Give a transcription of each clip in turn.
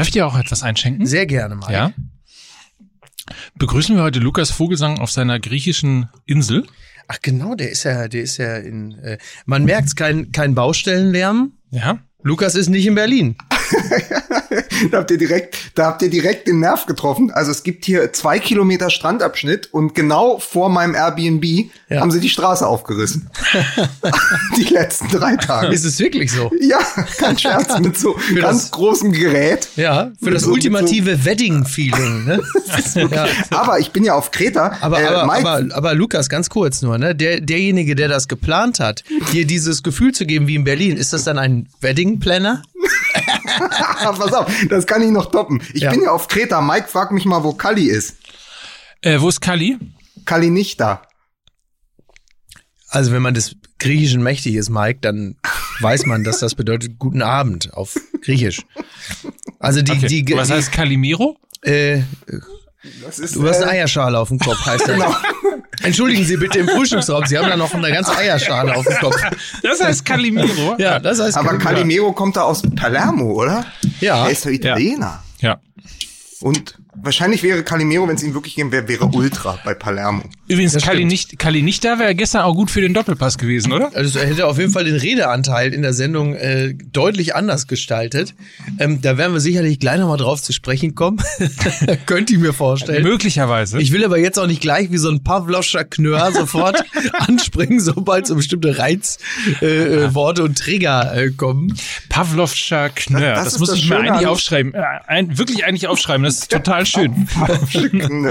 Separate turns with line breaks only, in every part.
Darf ich dir auch etwas einschenken?
Sehr gerne, Mike.
Ja. Begrüßen wir heute Lukas Vogelsang auf seiner griechischen Insel.
Ach genau, der ist ja, der ist ja in. Äh, man merkt's, kein kein Baustellenlärm.
Ja.
Lukas ist nicht in Berlin.
da habt ihr direkt, da habt ihr direkt den Nerv getroffen. Also es gibt hier zwei Kilometer Strandabschnitt und genau vor meinem Airbnb
Ja.
haben sie die Straße aufgerissen. die letzten drei Tage.
Ist es wirklich so?
Ja, kein Scherz, mit so ganz
das-
großem Gerät.
Ja, für das
So-
ultimative Wedding-Feeling. Ne? ja.
Aber ich bin ja auf Kreta.
Aber,
Äh,
aber, aber, aber Lukas, ganz kurz nur, ne? Der, derjenige, der das geplant hat, dir dieses Gefühl zu geben wie in Berlin, ist das dann ein Wedding-Planner?
pass auf, das kann ich noch toppen. Ich
Ja.
bin ja auf Kreta. Mike fragt mich mal, wo Kali ist.
Äh, wo ist Kali?
Kali nicht da.
Also wenn man des Griechischen mächtig ist, Mike, dann weiß man, dass das bedeutet guten Abend auf Griechisch. Also die,
Okay.
die,
Was
die
heißt Calimero?
äh,
Das ist,
du hast eine
äh,
Eierschale auf dem Kopf, heißt das.
Genau.
Entschuldigen Sie bitte im Frühstücksraum, Sie haben da noch eine ganze Eierschale auf dem Kopf.
Das heißt Calimero.
Ja, das heißt
Aber Calimero kommt da aus Palermo, oder?
Ja.
Er ist doch Italiener.
Ja.
Und wahrscheinlich wäre Calimero, wenn es ihn wirklich geben wäre, wäre Ultra bei Palermo.
Übrigens,
Das
Kali
stimmt.
nicht, Kali nicht da wäre gestern auch gut für den Doppelpass gewesen, oder?
Also er hätte auf jeden Fall den Redeanteil in der Sendung äh, deutlich anders gestaltet. Ähm, da werden wir sicherlich gleich nochmal drauf zu sprechen kommen. Könnte ich mir vorstellen.
Möglicherweise.
Ich will aber jetzt auch nicht gleich wie so ein Pavloscher Knör sofort anspringen, sobald so bestimmte Reizworte äh, äh, Worte und Trigger äh, kommen.
Pavlovscher Knör.
Das- das
Das, muss
das
ich mir eigentlich aufschreiben. Äh, ein, wirklich eigentlich aufschreiben. Das ist total schön.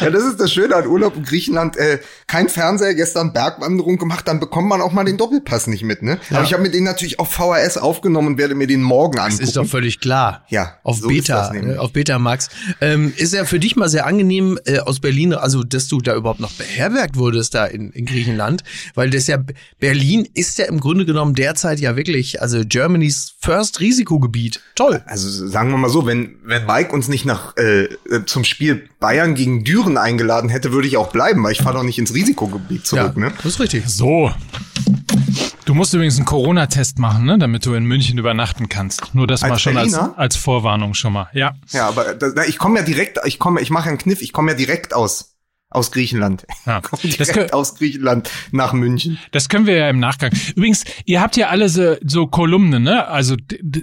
ja, das ist das Schöne an Urlaub in Griechenland. Äh, kein Fernseher, gestern Bergwanderung gemacht, dann bekommt man auch mal den Doppelpass nicht mit. Ne? Aber ich habe mir den natürlich auf VHS aufgenommen und werde mir den morgen
Das
angucken.
ist doch völlig klar.
Ja,
Auf
so ist
Beta,
das
äh, auf Beta Max. Ähm, ist ja für dich mal sehr angenehm äh, aus Berlin, also dass du da überhaupt noch beherbergt wurdest da in, in Griechenland, weil das ja Berlin ist ja im Grunde genommen derzeit ja wirklich also Germany's First Risikogebiet. Toll.
Also sagen wir mal so, wenn, wenn Mike uns nicht nach äh, äh, zum Spiel Bayern gegen Düren eingeladen hätte, würde ich auch bleiben, weil ich fahre doch nicht ins Risikogebiet zurück.
ja,
Ne?
das ist richtig.
So. Du musst übrigens einen Corona-Test machen, ne, damit du in München übernachten kannst. Nur das
Als
mal schon als, als Vorwarnung schon mal. Ja.
Ja, aber da, ich komme ja direkt, ich komme, ich mache einen Kniff, ich komme ja direkt aus aus Griechenland.
Ja. Das,
direkt
kö-
aus Griechenland nach München.
das können wir ja im Nachgang. Übrigens, ihr habt ja alle so, so Kolumnen, ne? Also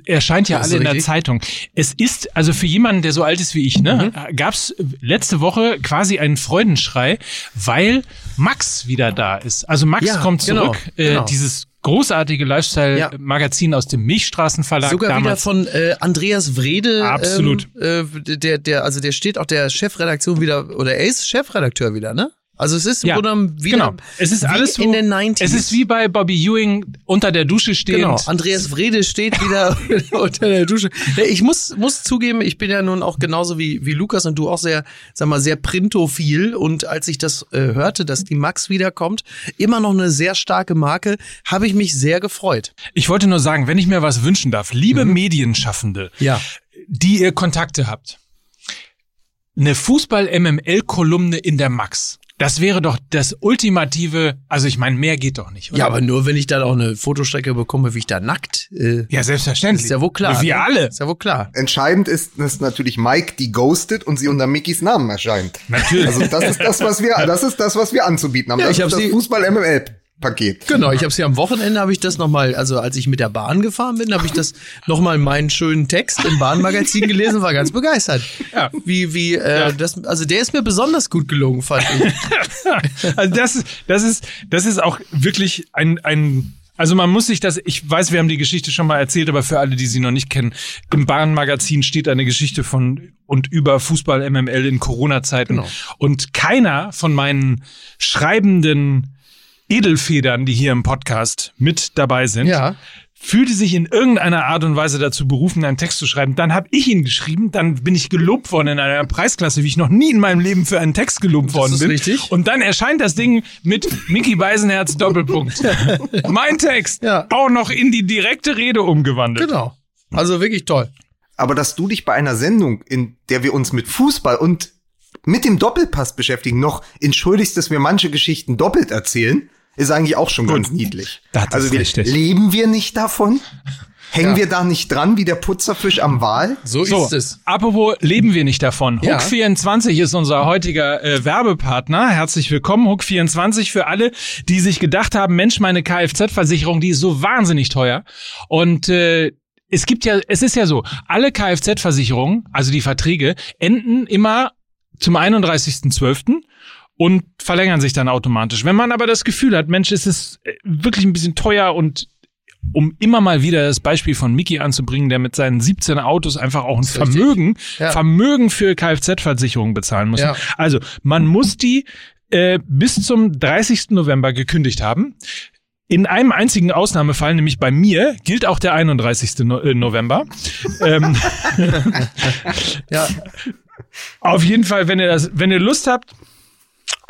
erscheint ja alle in der
richtig.
Zeitung. Es ist, also für jemanden, der so alt ist wie ich, ne,
Mhm.
gab's letzte Woche quasi einen Freudenschrei, weil Max wieder da ist. Also Max
Ja,
kommt
genau,
zurück. Äh,
genau.
dieses großartige Lifestyle-Magazin aus dem Milchstraßenverlag
Sogar wieder
damals.
von äh, Andreas Wrede.
Absolut.
Ähm, äh, der, der, also der steht auch der Chefredaktion wieder, oder er ist Chefredakteur wieder, ne? Also es ist im
Ja,
Grunde wieder
genau. Es ist
wie
alles
in den 90s.
Es ist wie bei Bobby Ewing unter der Dusche stehend.
Genau, Andreas Wrede steht wieder unter der Dusche. Ich muss, muss zugeben, ich bin ja nun auch genauso wie, wie Lukas und du auch sehr, sag mal, sehr printophil. Und als ich das äh, hörte, dass die Max wiederkommt, immer noch eine sehr starke Marke, habe ich mich sehr gefreut.
Ich wollte nur sagen, wenn ich mir was wünschen darf, liebe Medienschaffende,
Ja.
die ihr Kontakte habt, eine Fußball-MML-Kolumne in der Max. Das wäre doch das ultimative, also ich meine, mehr geht doch nicht, oder?
Ja, aber nur wenn ich dann auch eine Fotostrecke bekomme, wie ich da nackt. Äh,
ja, selbstverständlich.
ist ja wohl klar.
Wir
ne?
alle.
Ist ja wohl klar.
Entscheidend ist, dass natürlich Mike die ghostet und sie unter Mickys Namen erscheint.
Natürlich.
Also das ist das, was wir, das ist das, was wir anzubieten haben.
Ja,
das
ich
ist
hab
das
sie-
Fußball-MML-Paket.
Genau, ich habe es ja am Wochenende habe ich das nochmal, also als ich mit der Bahn gefahren bin, habe ich das nochmal meinen schönen Text im Bahnmagazin gelesen, war ganz begeistert.
Ja.
Wie, wie, äh,
Ja.
das, also der ist mir besonders gut gelungen, fand ich.
Also das, ist- das ist, das ist auch wirklich ein, ein, also man muss sich das, ich weiß, wir haben die Geschichte schon mal erzählt, aber für alle, die sie noch nicht kennen, im Bahnmagazin steht eine Geschichte von und über Fußball MML in Corona-Zeiten.
Genau.
Und keiner von meinen schreibenden Edelfedern, die hier im Podcast mit dabei sind,
Ja.
fühlte sich in irgendeiner Art und Weise dazu berufen, einen Text zu schreiben. Dann habe ich ihn geschrieben, dann bin ich gelobt worden in einer Preisklasse, wie ich noch nie in meinem Leben für einen Text gelobt worden
ist
bin.
richtig.
Und dann erscheint das Ding mit Mickey Beisenherz Doppelpunkt. mein Text,
Ja.
auch noch in die direkte Rede umgewandelt.
Genau. Also wirklich toll.
Aber dass du dich bei einer Sendung, in der wir uns mit Fußball und mit dem Doppelpass beschäftigen, noch entschuldigst, dass wir manche Geschichten doppelt erzählen, ist eigentlich auch schon ganz niedlich. Also wir,
richtig.
leben wir nicht davon? Hängen
Ja.
wir da nicht dran wie der Putzerfisch am Wal?
So,
So,
ist es.
apropos leben wir nicht davon.
Ja.
Hook24 ist unser heutiger äh, Werbepartner. Herzlich willkommen, Hook24, für alle, die sich gedacht haben, Mensch, meine Kfz-Versicherung, die ist so wahnsinnig teuer. Und äh, es gibt ja, es ist ja so, alle Kfz-Versicherungen, also die Verträge, enden immer zum 31.12. und verlängern sich dann automatisch. Wenn man aber das Gefühl hat, Mensch, es ist äh, wirklich ein bisschen teuer und um immer mal wieder das Beispiel von Mickey anzubringen, der mit seinen 17 Autos einfach auch ein. Vermögen,
Ja.
Vermögen für Kfz-Versicherungen bezahlen muss.
Ja.
Also, man muss die äh, bis zum 30. November gekündigt haben. In einem einzigen Ausnahmefall, nämlich bei mir, gilt auch der 31. No äh, November. ähm,
Ja,
auf jeden Fall, wenn ihr das, wenn ihr Lust habt,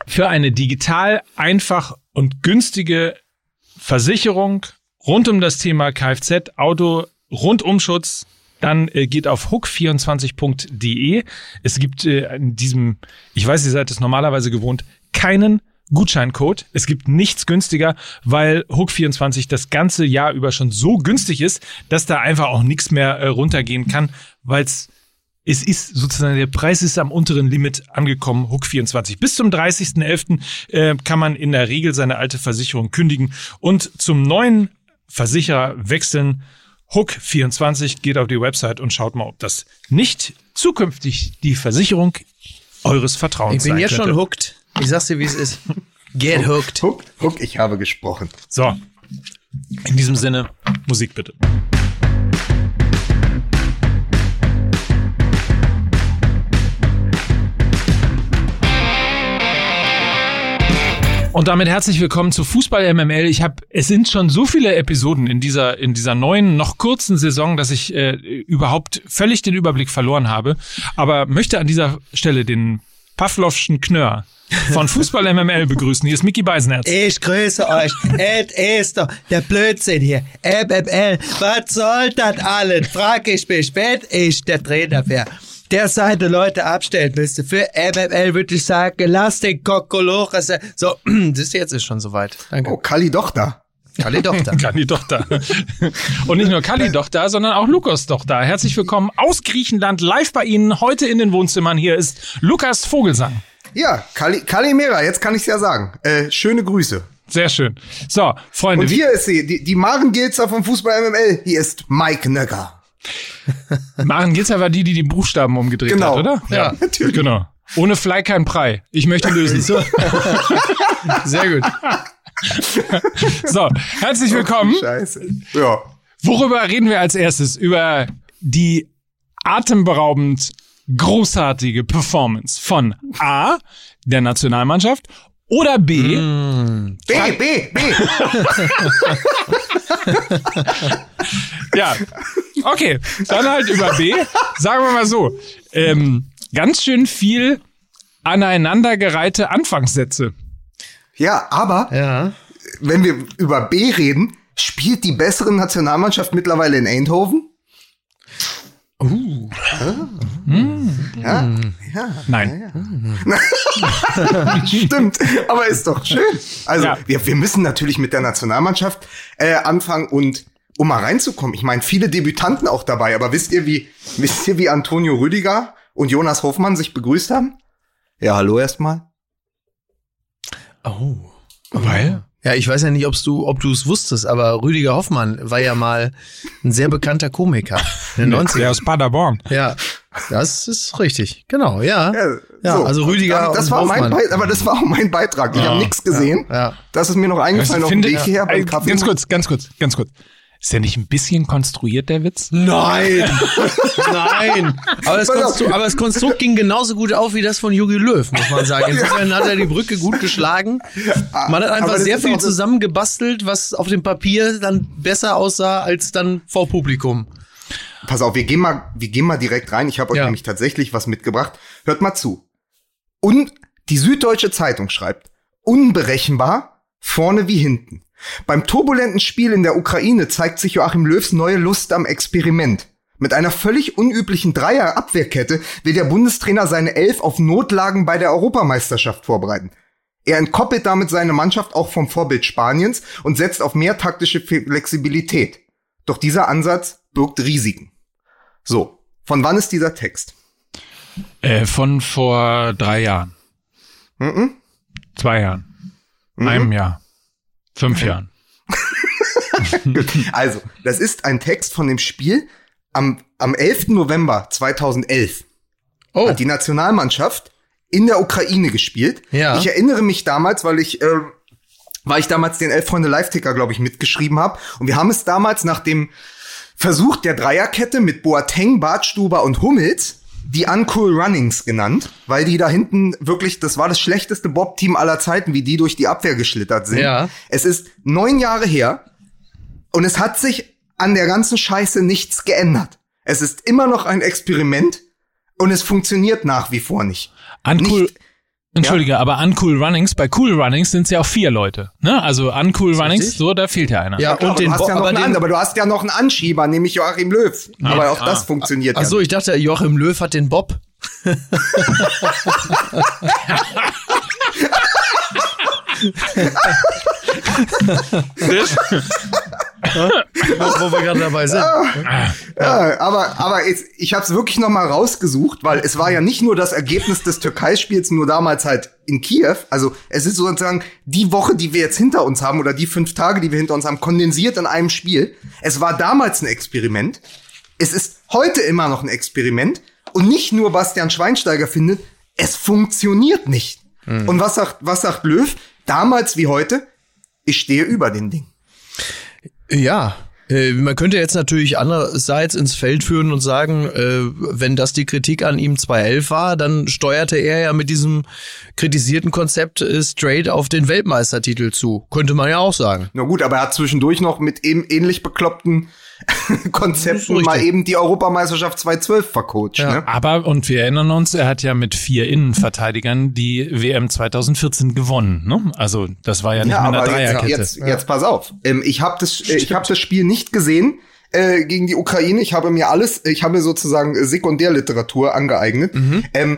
für eine digital einfach und günstige Versicherung rund um das Thema Kfz, Auto, Rundumschutz, dann äh, geht auf hook24.de. Es gibt äh, in diesem, ich weiß, ihr seid es normalerweise gewohnt, keinen Gutscheincode. Es gibt nichts günstiger, weil Hook24 das ganze Jahr über schon so günstig ist, dass da einfach auch nichts mehr äh, runtergehen kann, weil es es ist sozusagen, der Preis ist am unteren Limit angekommen, Hook 24. Bis zum 30.11. Äh, kann man in der Regel seine alte Versicherung kündigen und zum neuen Versicherer wechseln. Hook 24 geht auf die Website und schaut mal, ob das nicht zukünftig die Versicherung eures Vertrauens
ich bin jetzt
könnte.
schon hooked. Ich sag's dir, wie es ist. Get hooked.
Huck, Huck, ich habe gesprochen.
So, in diesem Sinne, Musik bitte. Und damit herzlich willkommen zu Fußball MML. Ich habe, es sind schon so viele Episoden in dieser in dieser neuen noch kurzen Saison, dass ich äh, überhaupt völlig den Überblick verloren habe. Aber möchte an dieser Stelle den Pavlovschen Knör von Fußball MML begrüßen. Hier ist Mickey Beisenherz.
Ich grüße euch. Es ist doch der Blödsinn hier. MML, was soll das alles? Frag ich mich, wenn ich der Trainer wäre. Der seine Leute abstellen müsste. Für MML würde ich sagen, lass den Kokolores. So, das jetzt ist schon soweit. Danke.
Oh, Kali doch da.
Kalli doch da.
Kalli doch da. Und nicht nur Kalli doch da, sondern auch Lukas doch da. Herzlich willkommen aus Griechenland, live bei Ihnen, heute in den Wohnzimmern. Hier ist Lukas Vogelsang.
Ja, Kali, Kalimera, jetzt kann ich's ja sagen. Äh, schöne Grüße.
Sehr schön. So, Freunde,
Und hier ist sie, die, die Maren Gilzer vom Fußball MML. Hier ist Mike Nöcker.
Maren Gitzer war die, die die Buchstaben umgedreht
Genau.
hat, oder?
Ja, natürlich.
Genau. Ohne Fly kein Brei. Ich möchte lösen. So,
Sehr gut.
so herzlich willkommen.
Scheiße. Ja.
Worüber reden wir als erstes? Über die atemberaubend großartige Performance von A, der Nationalmannschaft, oder B,
B, B, B.
Ja, okay. Dann halt über B. Sagen wir mal so. Ähm, ganz schön viel aneinandergereihte Anfangssätze.
Ja, aber
Ja.
wenn wir über B reden, spielt die bessere Nationalmannschaft mittlerweile in Eindhoven?
Uh.
Ja, ja,
Nein.
stimmt. Aber ist doch schön. Also
Ja.
wir, wir müssen natürlich mit der Nationalmannschaft äh, anfangen und um mal reinzukommen. Ich meine, viele Debütanten auch dabei. Aber wisst ihr, wie wisst ihr, wie Antonio Rüdiger und Jonas Hoffmann sich begrüßt haben? Ja, hallo erstmal.
Oh.
Weil?
Ja, ich weiß ja nicht, ob's du, ob du es wusstest, aber Rüdiger Hoffmann war ja mal ein sehr bekannter Komiker in den 90ern.
Der aus Paderborn.
Ja, das ist richtig. Genau, ja. Ja,
so.
also Rüdiger
Das
und
war mein
Hoffmann.
Beitrag, aber das war auch mein Beitrag. Ich habe nichts gesehen.
Ja.
Das ist mir noch eingefallen auf dem
Finde-
Weg hierher beim Kaffee.
Ganz kurz, ganz kurz, ganz kurz. Ist der nicht ein bisschen konstruiert, der Witz?
Nein! Nein! Aber das. Konstrukt, aber das Konstrukt ging genauso gut auf wie das von Jogi Löw, muss man sagen. Insofern hat er die Brücke gut geschlagen. Man hat einfach sehr viel zusammengebastelt, was auf dem Papier dann besser aussah als dann vor Publikum.
Pass auf, wir gehen mal, wir gehen mal direkt rein. Ich habe euch
Ja.
nämlich tatsächlich was mitgebracht. Hört mal zu. Und die Süddeutsche Zeitung schreibt, unberechenbar, vorne wie hinten. Beim turbulenten Spiel in der Ukraine zeigt sich Joachim Löws neue Lust am Experiment. Mit einer völlig unüblichen Dreier-Abwehrkette will der Bundestrainer seine Elf auf Notlagen bei der Europameisterschaft vorbereiten. Er entkoppelt damit seine Mannschaft auch vom Vorbild Spaniens und setzt auf mehr taktische Flexibilität. Doch dieser Ansatz birgt Risiken. So, von wann ist dieser Text?
Äh, von vor drei Jahren,
Mhm.
zwei Jahren,
Mhm.
einem Jahr, fünf Jahren.
Also, das ist ein Text von dem Spiel am, am 11. November 2011.
Oh,
Hat die Nationalmannschaft in der Ukraine gespielt.
Ja.
Ich erinnere mich damals, weil ich, äh, weil ich damals den Elf Freunde Live-Ticker, glaube ich, mitgeschrieben habe. Und wir haben es damals nach dem Versuch der Dreierkette mit Boateng, Bartstuber und Hummels die Uncool Runnings genannt, weil die da hinten wirklich, das war das schlechteste Bob-Team aller Zeiten, wie die durch die Abwehr geschlittert sind.
Ja.
Es ist neun Jahre her und es hat sich an der ganzen Scheiße nichts geändert. Es ist immer noch ein Experiment und es funktioniert nach wie vor nicht.
Uncool,
Nicht-
Entschuldige, aber Uncool Runnings, bei Cool Runnings sind es ja auch vier Leute. Ne? Also Uncool Runnings,
richtig?
so, da fehlt ja einer.
ja,
Klar,
und den
du hast
Bo
ja noch
aber
einen,
den,
anderen, aber du hast ja noch einen Anschieber, nämlich Joachim Löw. aber auch das funktioniert
Ach so,
ja.
ich dachte, Joachim Löw hat den Bob. wo, wir gerade dabei sind.
Ja, aber aber jetzt, ich habe es wirklich noch mal rausgesucht, weil es war ja nicht nur das Ergebnis des Türkei-Spiels, nur damals halt in Kiew. Also es ist sozusagen die Woche, die wir jetzt hinter uns haben oder die fünf Tage, die wir hinter uns haben, kondensiert in einem Spiel. Es war damals ein Experiment. Es ist heute immer noch ein Experiment. Und nicht nur Bastian Schweinsteiger findet, es funktioniert nicht. Und was sagt, was sagt Löw? Damals wie heute, ich stehe über den Ding.
Ja. Äh, Man könnte jetzt natürlich andererseits ins Feld führen und sagen, äh, wenn das die Kritik an ihm 2011 war, dann steuerte er ja mit diesem kritisierten Konzept äh, straight auf den Weltmeistertitel zu. Könnte man ja auch sagen.
Na gut, aber er hat zwischendurch noch mit eben ähnlich bekloppten Konzepten mal eben die Europameisterschaft 2012 vercoacht.
Ja.
Ne?
Aber, und wir erinnern uns, er hat ja mit vier Innenverteidigern die WM 2014 gewonnen. Ne? Also das war ja nicht
Ja,
mit einer
aber jetzt,
Dreierkette.
jetzt, jetzt pass auf. Ich habe das, äh, ich hab das Spiel nicht gesehen äh, gegen die Ukraine. Ich habe mir alles, ich habe mir sozusagen äh, Sekundärliteratur angeeignet.
Mhm.
Ähm,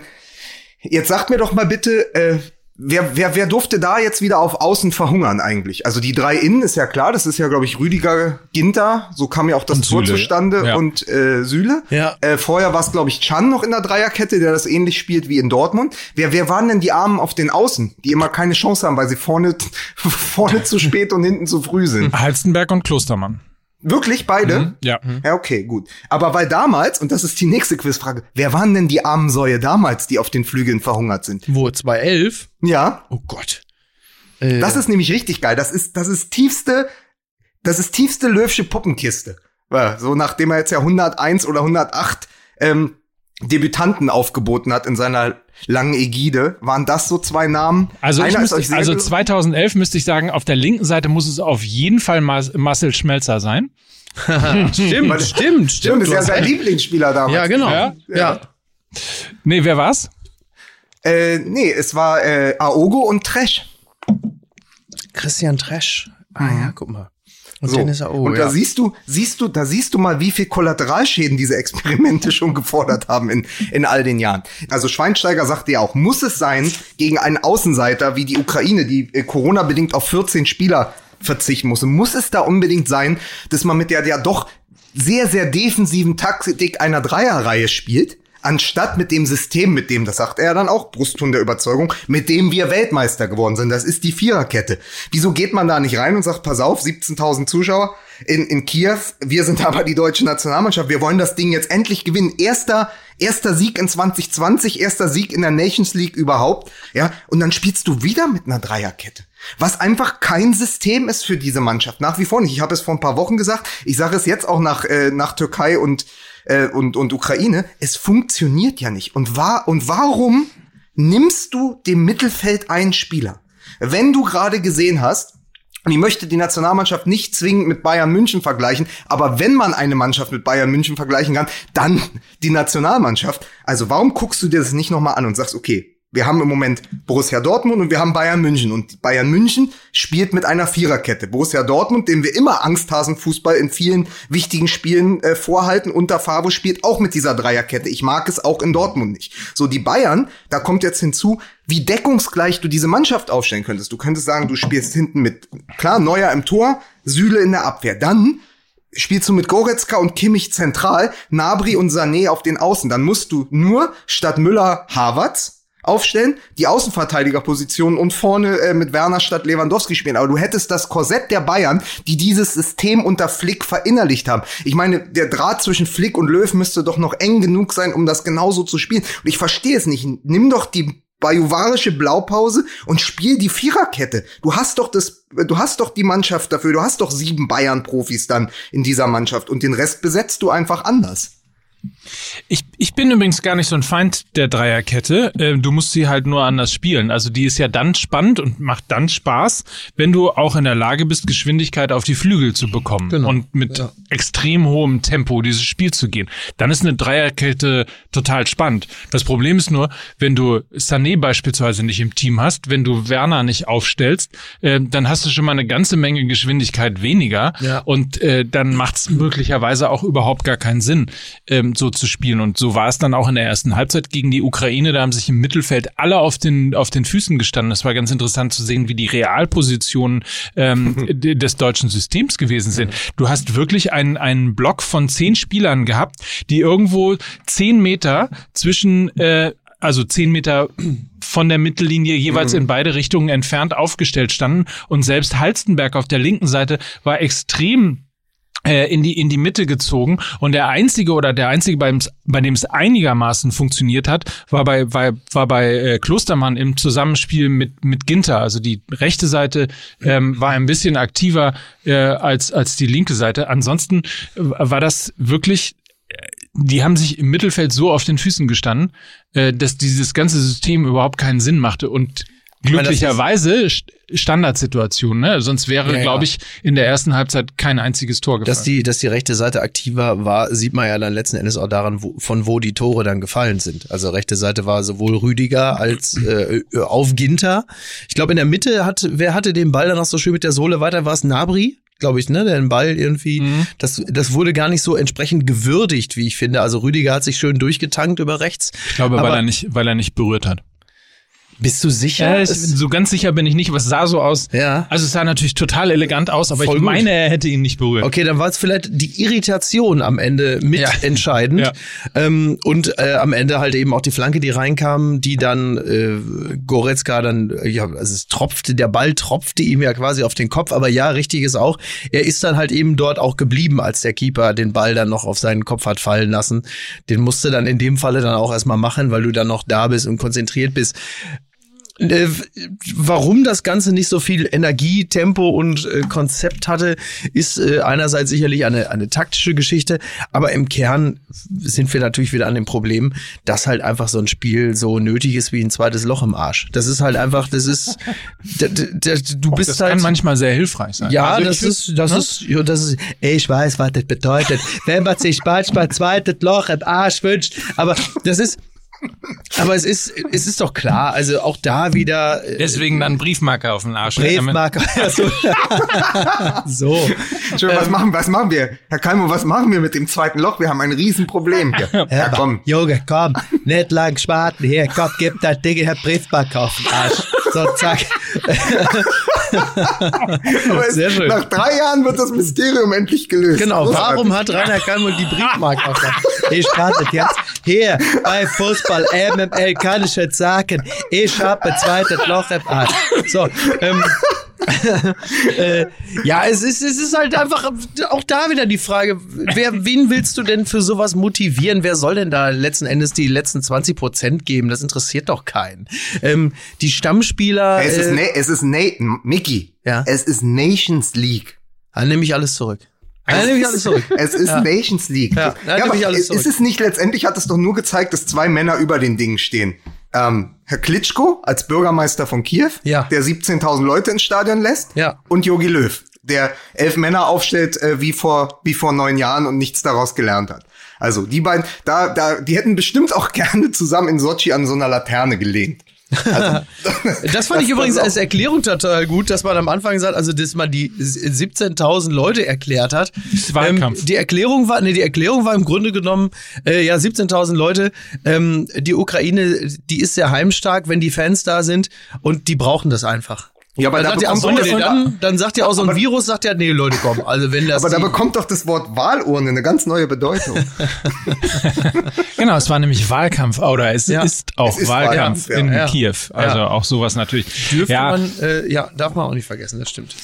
jetzt sagt mir doch mal bitte, äh, wer, wer, wer durfte da jetzt wieder auf Außen verhungern eigentlich? Also die drei Innen ist ja klar, das ist ja, glaube ich, Rüdiger Ginter, so kam ja auch das
Und
Tor
Süle,
zustande
ja.
und äh, Süle.
Ja.
Äh, vorher war es, glaube ich, Chan noch in der Dreierkette, der das ähnlich spielt wie in Dortmund. Wer, wer waren denn die Armen auf den Außen, die immer keine Chance haben, weil sie vorne, vorne zu spät und hinten zu früh sind?
Halstenberg und Klostermann.
Wirklich beide?
Ja.
Ja, okay, gut. Aber weil damals, und das ist die nächste Quizfrage, wer waren denn die armen Säue damals, die auf den Flügeln verhungert sind?
Wo, 2011?
Ja,
Oh Gott. Äh,
das ist nämlich richtig geil. Das ist, das ist tiefste, das ist tiefste Löwsche Puppenkiste. Ja, so nachdem er jetzt ja 101 oder 108 ähm, Debütanten aufgeboten hat in seiner langen Ägide, waren das so zwei Namen?
Also, ich
Einer ist
müsste,
euch sehr
also
gelungen.
2011 müsste ich sagen, auf der linken Seite muss es auf jeden Fall Mas Marcel Schmelzer sein.
stimmt, stimmt,
Stimmt,
stimmt.
ist
du
ja sein. Lieblingsspieler damals.
Ja, genau.
Ja?
Ja.
Nee, wer war's?
Äh, nee, es war äh, Aogo und Tresch.
Christian Tresch. Ah ja, guck mal. Und
So.
Dennis Aogo,
und da
ja.
siehst du, siehst du, da siehst du mal, wie viel Kollateralschäden diese Experimente schon gefordert haben in, in all den Jahren. Also Schweinsteiger sagte ja auch, muss es sein, gegen einen Außenseiter wie die Ukraine, die äh, Corona-bedingt auf 14 Spieler verzichten muss, muss es da unbedingt sein, dass man mit der ja doch sehr, sehr defensiven Taktik einer Dreierreihe spielt, anstatt mit dem System, mit dem, das sagt er dann auch, Brustton der Überzeugung, mit dem wir Weltmeister geworden sind. Das ist die Viererkette. Wieso geht man da nicht rein und sagt, pass auf, 17.000 Zuschauer in, in Kiew, wir sind aber die deutsche Nationalmannschaft, wir wollen das Ding jetzt endlich gewinnen. Erster, erster Sieg in 2020, erster Sieg in der Nations League überhaupt, ja, und dann spielst du wieder mit einer Dreierkette. Was einfach kein System ist für diese Mannschaft. Nach wie vor nicht. Ich habe es vor ein paar Wochen gesagt. Ich sage es jetzt auch nach, äh, nach Türkei und, äh, und, und Ukraine. Es funktioniert ja nicht. Und, war, und warum nimmst du dem Mittelfeld einen Spieler? Wenn du gerade gesehen hast, und ich möchte die Nationalmannschaft nicht zwingend mit Bayern München vergleichen, aber wenn man eine Mannschaft mit Bayern München vergleichen kann, dann die Nationalmannschaft. Also warum guckst du dir das nicht nochmal an und sagst, okay, wir haben im Moment Borussia Dortmund und wir haben Bayern München. Und Bayern München spielt mit einer Viererkette. Borussia Dortmund, dem wir immer Angsthasenfußball in vielen wichtigen Spielen äh, vorhalten, unter Favre spielt auch mit dieser Dreierkette. Ich mag es auch in Dortmund nicht. So, die Bayern, da kommt jetzt hinzu, wie deckungsgleich du diese Mannschaft aufstellen könntest. Du könntest sagen, du spielst hinten mit, klar, Neuer im Tor, Süle in der Abwehr. Dann spielst du mit Goretzka und Kimmich zentral, Nabri und Sané auf den Außen. Dann musst du nur statt Müller Havertz aufstellen, die Außenverteidigerposition und vorne äh, mit Werner statt Lewandowski spielen. Aber du hättest das Korsett der Bayern, die dieses System unter Flick verinnerlicht haben. Ich meine, der Draht zwischen Flick und Löw müsste doch noch eng genug sein, um das genauso zu spielen. Und ich verstehe es nicht. Nimm doch die bajuwarische Blaupause und spiel die Viererkette. Du hast doch das, du hast doch die Mannschaft dafür. Du hast doch sieben Bayern-Profis dann in dieser Mannschaft und den Rest besetzt du einfach anders.
Ich, ich bin übrigens gar nicht so ein Feind der Dreierkette. Äh, du musst sie halt nur anders spielen. Also die ist ja dann spannend und macht dann Spaß, wenn du auch in der Lage bist, Geschwindigkeit auf die Flügel zu bekommen genau. und mit ja. extrem hohem Tempo dieses Spiel zu gehen. Dann ist eine Dreierkette total spannend. Das Problem ist nur, wenn du Sané beispielsweise nicht im Team hast, wenn du Werner nicht aufstellst, äh, dann hast du schon mal eine ganze Menge Geschwindigkeit weniger ja. und äh, dann macht es möglicherweise auch überhaupt gar keinen Sinn. Ähm, so zu spielen. Und so war es dann auch in der ersten Halbzeit gegen die Ukraine. Da haben sich im Mittelfeld alle auf den, auf den Füßen gestanden. Es war ganz interessant zu sehen, wie die Realpositionen ähm, des deutschen Systems gewesen sind. Du hast wirklich einen, einen Block von zehn Spielern gehabt, die irgendwo zehn Meter zwischen äh, also zehn Meter von der Mittellinie jeweils mhm. in beide Richtungen entfernt aufgestellt standen. Und selbst Halstenberg auf der linken Seite war extrem in die in die Mitte gezogen. Und der einzige oder der einzige bei dem es einigermaßen funktioniert hat war bei war, war bei äh, Klostermann im Zusammenspiel mit mit Ginter. Also die rechte Seite ähm, war ein bisschen aktiver äh, als als die linke Seite. Ansonsten äh, war das wirklich äh, die haben sich im Mittelfeld so auf den Füßen gestanden, äh, dass dieses ganze System überhaupt keinen Sinn machte. Und glücklicherweise Standardsituation, ne? Sonst wäre, ja, glaube ich, in der ersten Halbzeit kein einziges Tor gefallen.
Dass die, dass die rechte Seite aktiver war, sieht man ja dann letzten Endes auch daran, wo, von wo die Tore dann gefallen sind. Also rechte Seite war sowohl Rüdiger als äh, auf Ginter. Ich glaube, in der Mitte hat, wer hatte den Ball dann noch so schön mit der Sohle weiter? War es Nabri? glaube ich, ne, der den Ball irgendwie, mhm. das, das wurde gar nicht so entsprechend gewürdigt, wie ich finde. Also Rüdiger hat sich schön durchgetankt über rechts.
Ich glaube, weil er nicht, weil er nicht berührt hat.
Bist du sicher?
Äh, so ganz sicher bin ich nicht, aber es sah so aus.
Ja.
Also es sah natürlich total elegant aus, aber Voll ich meine, er hätte ihn nicht berührt.
Okay, dann war es vielleicht die Irritation am Ende mit ja. Ja. Ähm, und äh, am Ende halt eben auch die Flanke, die reinkam, die dann äh, Goretzka dann, ja, also es tropfte, der Ball tropfte ihm ja quasi auf den Kopf, aber ja, richtig ist auch, er ist dann halt eben dort auch geblieben, als der Keeper den Ball dann noch auf seinen Kopf hat fallen lassen. Den musste dann in dem Falle dann auch erstmal machen, weil du dann noch da bist und konzentriert bist. Äh, warum das Ganze nicht so viel Energie, Tempo und äh, Konzept hatte, ist äh, einerseits sicherlich eine, eine taktische Geschichte, aber im Kern sind wir natürlich wieder an dem Problem, dass halt einfach so ein Spiel so nötig ist wie ein zweites Loch im Arsch. Das ist halt einfach, das ist, du bist
das
halt.
kann manchmal sehr hilfreich sein.
Ja, also das, ist, das ne? ist, ja, das ist, ich weiß, was das bedeutet, wenn man sich manchmal zweites Loch im Arsch wünscht, aber das ist, aber es ist, es ist doch klar, also auch da wieder.
Äh, Deswegen dann Briefmarker auf den Arsch.
Briefmarker. so.
so. Schön, was, ähm, machen, was machen wir? Herr Kalmo, was machen wir mit dem zweiten Loch? Wir haben ein Riesenproblem hier.
Ja, ja komm. Junge, komm, nicht lang schwarten. Hier, komm, gib das Ding, Herr Briefmarker auf den Arsch. So, zack.
Sehr schön. Nach drei Jahren wird das Mysterium endlich gelöst.
Genau, warum hat Rainer Kalmo die Briefmarke aufgemacht? Ich startet jetzt hier bei Fußball MML kann ich jetzt sagen, ich habe ein zweites Loch im Arsch. So, ähm, äh, ja, es ist, es ist halt einfach auch da wieder die Frage, wer, wen willst du denn für sowas motivieren? Wer soll denn da letzten Endes die letzten 20 Prozent geben? Das interessiert doch keinen. Ähm, die Stammspieler.
Es ist, äh, es ist Nathan, Mickey. Ja. Es ist Nations League.
Dann nehme ich alles zurück.
Dann nehme ich alles zurück. Es ist ja. Nations League. Ja, ja aber ist es nicht letztendlich hat es doch nur gezeigt, dass zwei Männer über den Dingen stehen ähm, Herr Klitschko als Bürgermeister von Kiew, ja. der 17.000 Leute ins Stadion lässt,
ja.
und Jogi Löw, der elf Männer aufstellt äh, wie vor wie vor neun Jahren und nichts daraus gelernt hat. Also die beiden, da da, die hätten bestimmt auch gerne zusammen in Sochi an so einer Laterne gelehnt.
Also, das fand ich übrigens als Erklärung total gut, dass man am Anfang sagt, also dass man die 17.000 Leute erklärt hat. Ähm, die Erklärung war, nee, die Erklärung war im Grunde genommen, äh, ja 17.000 Leute. Ähm, die Ukraine, die ist sehr heimstark, wenn die Fans da sind und die brauchen das einfach.
Ja, aber
Dann
da
sagt er auch
bekommt
so,
doch-
dann, dann sagt er auch so ein
Aber-
Virus, sagt er, nee, Leute, komm, also wenn das
aber da bekommt doch das Wort Wahlurne eine ganz neue Bedeutung.
Genau, es war nämlich Wahlkampf, oder es
Ja.
ist auch
Es ist
Wahlkampf
Wahlkampf, ja.
in
Ja.
Kiew. Also
Ja.
auch sowas natürlich.
dürfte
ja,
man, äh, ja, darf man auch nicht vergessen, das stimmt.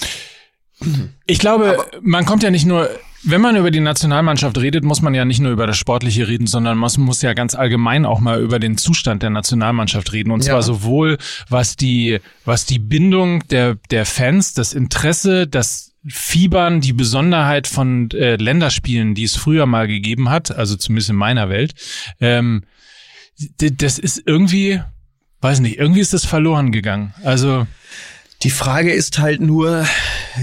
Ich glaube, man kommt ja nicht nur, wenn man über die Nationalmannschaft redet, muss man ja nicht nur über das Sportliche reden, sondern man muss ja ganz allgemein auch mal über den Zustand der Nationalmannschaft reden. Und
Ja.
zwar sowohl was die, was die Bindung der, der Fans, das Interesse, das Fiebern, die Besonderheit von äh, Länderspielen, die es früher mal gegeben hat, also zumindest in meiner Welt, ähm, das ist irgendwie, weiß nicht, irgendwie ist das verloren gegangen. Also
Die Frage ist halt nur,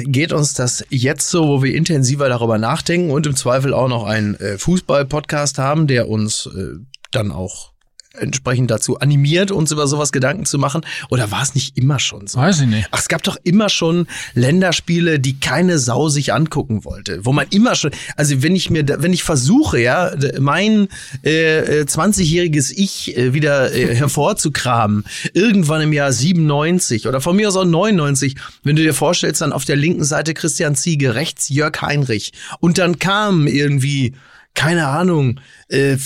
geht uns das jetzt so, wo wir intensiver darüber nachdenken und im Zweifel auch noch einen äh, Fußball-Podcast haben, der uns äh, dann auch entsprechend dazu animiert, uns über sowas Gedanken zu machen? Oder war es nicht immer schon so?
weiß ich nicht.
Ach, es gab doch immer schon Länderspiele, die keine Sau sich angucken wollte, wo man immer schon, also wenn ich mir, wenn ich versuche, ja, mein äh, äh, 20-jähriges Ich äh, wieder äh, hervorzukramen, irgendwann im Jahr 97 oder von mir aus auch 99, wenn du dir vorstellst, dann auf der linken Seite Christian Ziege, rechts Jörg Heinrich und dann kam irgendwie, keine Ahnung, äh, äh,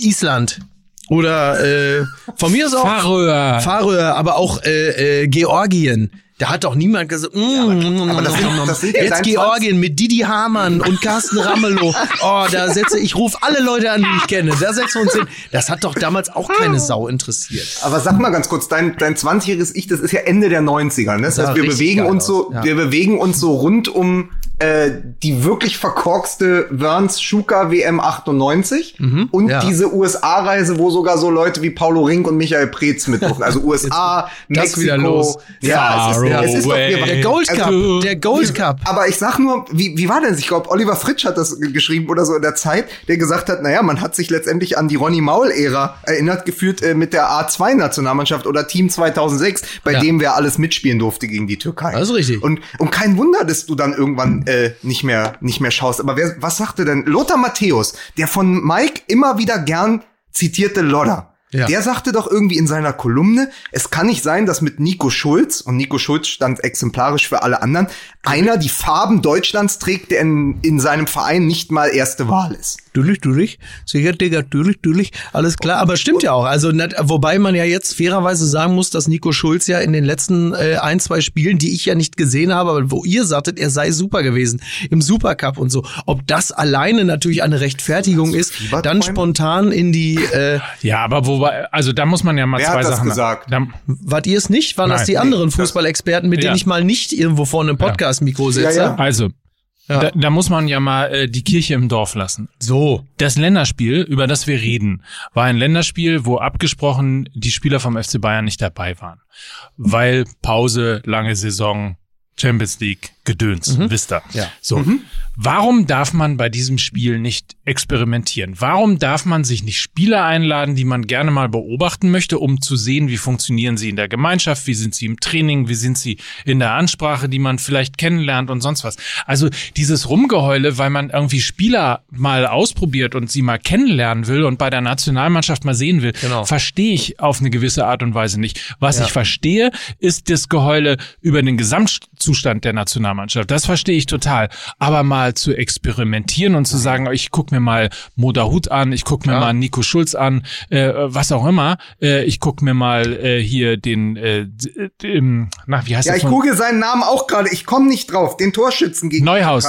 Island. Oder äh, von mir aus auch
Färöer.
Färöer, aber auch äh, äh, Georgien. Da hat doch niemand gesagt, mm,
aber das sind- das sind ja
jetzt Georgien mit Didi Hamann und Carsten Ramelow. Oh, da setze ich ruf alle Leute an, die ich kenne. Da setzen wir uns hin. Das hat doch damals auch keine Sau interessiert.
Aber sag mal ganz kurz, dein, dein 20-jähriges Ich, das ist ja Ende der 90er, ne? Das
sah
heißt, wir bewegen uns so,
ja.
wir bewegen uns so rund um äh, die wirklich verkorkste Werns Schuka WM 98 und
Mhm. ja.
diese USA-Reise, wo sogar so Leute wie Paulo Rink und Michael Preetz mitmachen. Also USA,
das
Mexiko.
wieder los.
Ja, es ist, es ist doch,
away.
Der Gold Cup,
Also-
der Gold Cup.
aber ich sag nur, wie, wie war denn das? Ich glaube, Oliver Fritsch hat das geschrieben oder so in der Zeit, der gesagt hat, naja, man hat sich letztendlich an die Ronny Maul-Ära erinnert gefühlt äh, mit der A2-Nationalmannschaft oder Team 2006, bei
Ja.
dem wer alles mitspielen durfte gegen die Türkei.
Das ist richtig.
Und, und kein Wunder, dass du dann irgendwann äh, nicht mehr nicht mehr schaust. Aber wer, was sagte denn Lothar Matthäus, der von Mike immer wieder gern zitierte Lodder?
Ja.
Der sagte doch irgendwie in seiner Kolumne, es kann nicht sein, dass mit Nico Schulz, und Nico Schulz stand exemplarisch für alle anderen, einer die Farben Deutschlands trägt, der in, in seinem Verein nicht mal erste Wahl ist.
Durch, durch, sicher, Digga, durch, durch, alles klar, aber stimmt ja auch. Also, nicht, wobei man ja jetzt fairerweise sagen muss, dass Nico Schulz ja in den letzten äh, ein, zwei Spielen, die ich ja nicht gesehen habe, aber wo ihr sagtet, er sei super gewesen im Supercup und so. Ob das alleine natürlich eine Rechtfertigung ist, dann spontan in die, äh,
Ja, aber wobei, also da muss man ja mal
Wer
zwei
hat das
Sachen.
gesagt?
Da,
wart ihr es nicht? Waren das
Nein.
die anderen
das-
Fußballexperten, mit
Ja.
denen ich mal nicht irgendwo vorne im Podcast-Mikro sitze?
Ja, ja.
also,
Ja.
da, da muss man ja mal äh, die Kirche im Dorf lassen.
So.
Das Länderspiel, über das wir reden, war ein Länderspiel, wo abgesprochen die Spieler vom FC Bayern nicht dabei waren. Weil Pause, lange Saison, Champions League, Gedöns, wisst ihr.
Ja.
So. Warum darf man bei diesem Spiel nicht experimentieren? Warum darf man sich nicht Spieler einladen, die man gerne mal beobachten möchte, um zu sehen, wie funktionieren sie in der Gemeinschaft, wie sind sie im Training, wie sind sie in der Ansprache, die man vielleicht kennenlernt und sonst was. Also dieses Rumgeheule, weil man irgendwie Spieler mal ausprobiert und sie mal kennenlernen will und bei der Nationalmannschaft mal sehen will,
Genau.
verstehe ich auf eine gewisse Art und Weise nicht. Was
Ja.
ich verstehe, ist das Geheule über den Gesamtzustand der Nationalmannschaft. Das verstehe ich total. Aber mal zu experimentieren und zu sagen, ich gucke mir mal Modahut an, ich gucke mir
Ja.
mal Nico Schulz an, äh, was auch immer, äh, ich gucke mir mal äh, hier den, äh, d- ähm, na, wie heißt
Ja,
der
ich google seinen Namen auch gerade. Ich komme nicht drauf. Den Torschützen gegen
Neuhaus.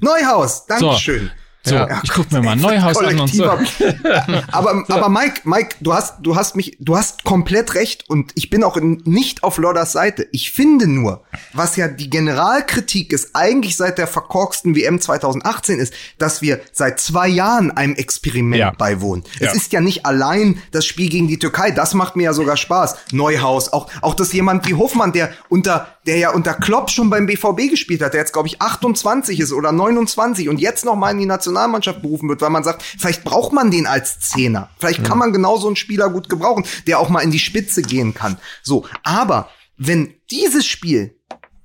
Neuhaus, Dankeschön.
So,
Ja.
ich gucke mir mal Neuhaus an und so.
Aber, aber Mike, Mike, du hast, du hast mich, du hast komplett recht und ich bin auch nicht auf Lodders Seite. Ich finde nur, was ja die Generalkritik ist, eigentlich seit der verkorksten WM 2018 ist, dass wir seit zwei Jahren einem Experiment
Ja.
beiwohnen.
Ja.
Es ist ja nicht allein das Spiel gegen die Türkei. Das macht mir ja sogar Spaß. Neuhaus, auch, auch dass jemand wie Hofmann, der unter, der ja unter Klopp schon beim BVB gespielt hat, der jetzt, glaube ich, 28 ist oder 29 und jetzt noch mal in die Nationalmannschaft berufen wird, weil man sagt, vielleicht braucht man den als Zehner. Vielleicht kann man genau so einen Spieler gut gebrauchen, der auch mal in die Spitze gehen kann. So. Aber wenn dieses Spiel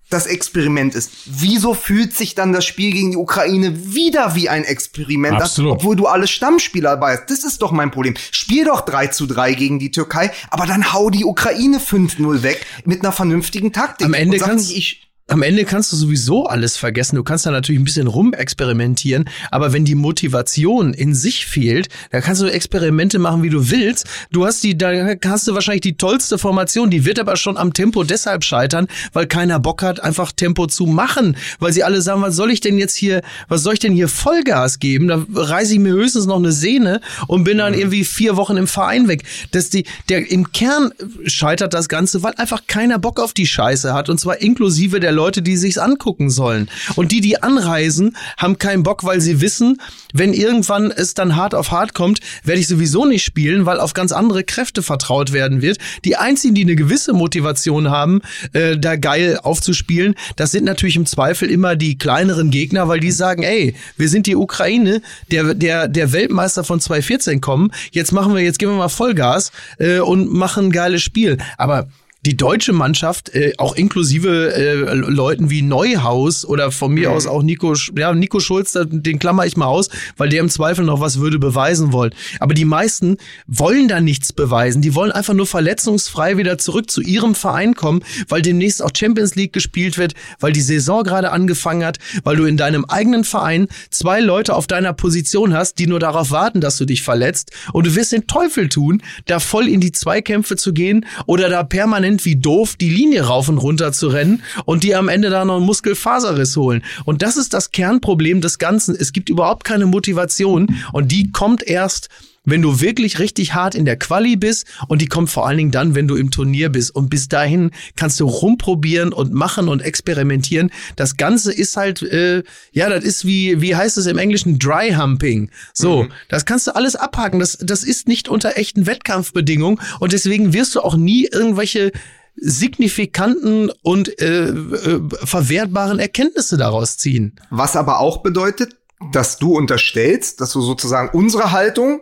das Experiment ist, wieso fühlt sich dann das Spiel gegen die Ukraine wieder wie ein Experiment
Absolut.
an, obwohl du alle Stammspieler dabei hast? Das ist doch mein Problem. Spiel doch 3 zu 3 gegen die Türkei, aber dann hau die Ukraine 5-0 weg mit einer vernünftigen Taktik.
Am Ende kannst-
nicht, ich,
Am Ende kannst du sowieso alles vergessen. Du kannst da natürlich ein bisschen rumexperimentieren, aber wenn die Motivation in sich fehlt, dann kannst du Experimente machen, wie du willst. Du hast die, da hast du wahrscheinlich die tollste Formation, die wird aber schon am Tempo deshalb scheitern, weil keiner Bock hat, einfach Tempo zu machen, weil sie alle sagen, was soll ich denn jetzt hier, was soll ich denn hier Vollgas geben? Da reiße ich mir höchstens noch eine Sehne und bin dann irgendwie vier Wochen im Verein weg. Das die, der, im Kern scheitert das Ganze, weil einfach keiner Bock auf die Scheiße hat und zwar inklusive der Leute, die sich's angucken sollen. Und die, die anreisen, haben keinen Bock, weil sie wissen, wenn irgendwann es dann hart auf hart kommt, werde ich sowieso nicht spielen, weil auf ganz andere Kräfte vertraut werden wird. Die einzigen, die eine gewisse Motivation haben, äh, da geil aufzuspielen, das sind natürlich im Zweifel immer die kleineren Gegner, weil die sagen, ey, wir sind die Ukraine, der, der, der Weltmeister von 2014 kommen, jetzt machen wir, jetzt geben wir mal Vollgas äh, und machen ein geiles Spiel. Aber die deutsche Mannschaft, äh, auch inklusive äh, Leuten wie Neuhaus oder von mir aus auch Nico, ja, Nico Schulz, den klammer ich mal aus, weil der im Zweifel noch was würde beweisen wollen. Aber die meisten wollen da nichts beweisen. Die wollen einfach nur verletzungsfrei wieder zurück zu ihrem Verein kommen, weil demnächst auch Champions League gespielt wird, weil die Saison gerade angefangen hat, weil du in deinem eigenen Verein zwei Leute auf deiner Position hast, die nur darauf warten, dass du dich verletzt. Und du wirst den Teufel tun, da voll in die Zweikämpfe zu gehen oder da permanent wie doof die Linie rauf und runter zu rennen und die am Ende da noch einen Muskelfaserriss holen. Und das ist das Kernproblem des Ganzen. Es gibt überhaupt keine Motivation und die kommt erst wenn du wirklich richtig hart in der Quali bist und die kommt vor allen Dingen dann, wenn du im Turnier bist. Und bis dahin kannst du rumprobieren und machen und experimentieren. Das Ganze ist halt, äh, ja, das ist wie, wie heißt es im Englischen, Dry Humping. So, das kannst du alles abhaken. Das, das ist nicht unter echten Wettkampfbedingungen und deswegen wirst du auch nie irgendwelche signifikanten und äh, äh, verwertbaren Erkenntnisse daraus ziehen.
Was aber auch bedeutet, dass du unterstellst, dass du sozusagen unsere Haltung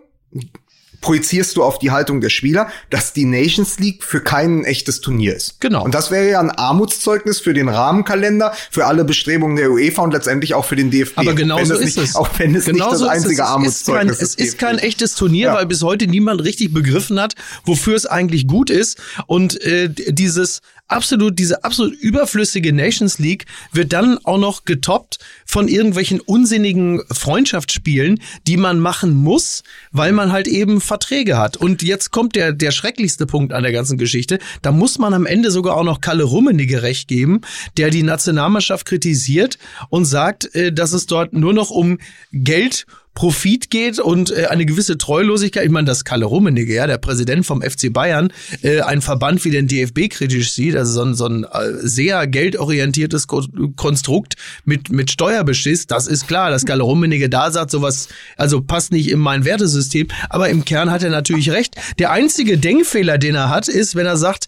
projizierst du auf die Haltung der Spieler, dass die Nations League für kein echtes Turnier ist.
Genau.
Und das wäre ja ein Armutszeugnis für den Rahmenkalender, für alle Bestrebungen der UEFA und letztendlich auch für den DFB.
Aber genau
wenn
so
es
ist
nicht,
es.
Auch wenn es
Genau
nicht das einzige
es. Es ist kein,
Armutszeugnis
es ist kein echtes Turnier,
Ja.
weil bis heute niemand richtig begriffen hat, wofür es eigentlich gut ist. Und äh, dieses absolut, diese absolut überflüssige Nations League wird dann auch noch getoppt von irgendwelchen unsinnigen Freundschaftsspielen, die man machen muss, weil man halt eben Verträge hat. Und jetzt kommt der, der schrecklichste Punkt an der ganzen Geschichte. Da muss man am Ende sogar auch noch Kalle Rummenigge recht geben, der die Nationalmannschaft kritisiert und sagt, äh, dass es dort nur noch um Geld Profit geht und äh, eine gewisse Treulosigkeit. Ich meine, dass Kalle Rummenigge, ja, der Präsident vom FC Bayern, äh, ein Verband wie den DFB kritisch sieht, also so ein, so ein äh, sehr geldorientiertes Ko Konstrukt mit, mit Steuerbeschiss, das ist klar, dass Kalle Rummenigge da sagt, sowas, also passt nicht in mein Wertesystem, aber im Kern hat er natürlich recht. Der einzige Denkfehler, den er hat, ist, wenn er sagt,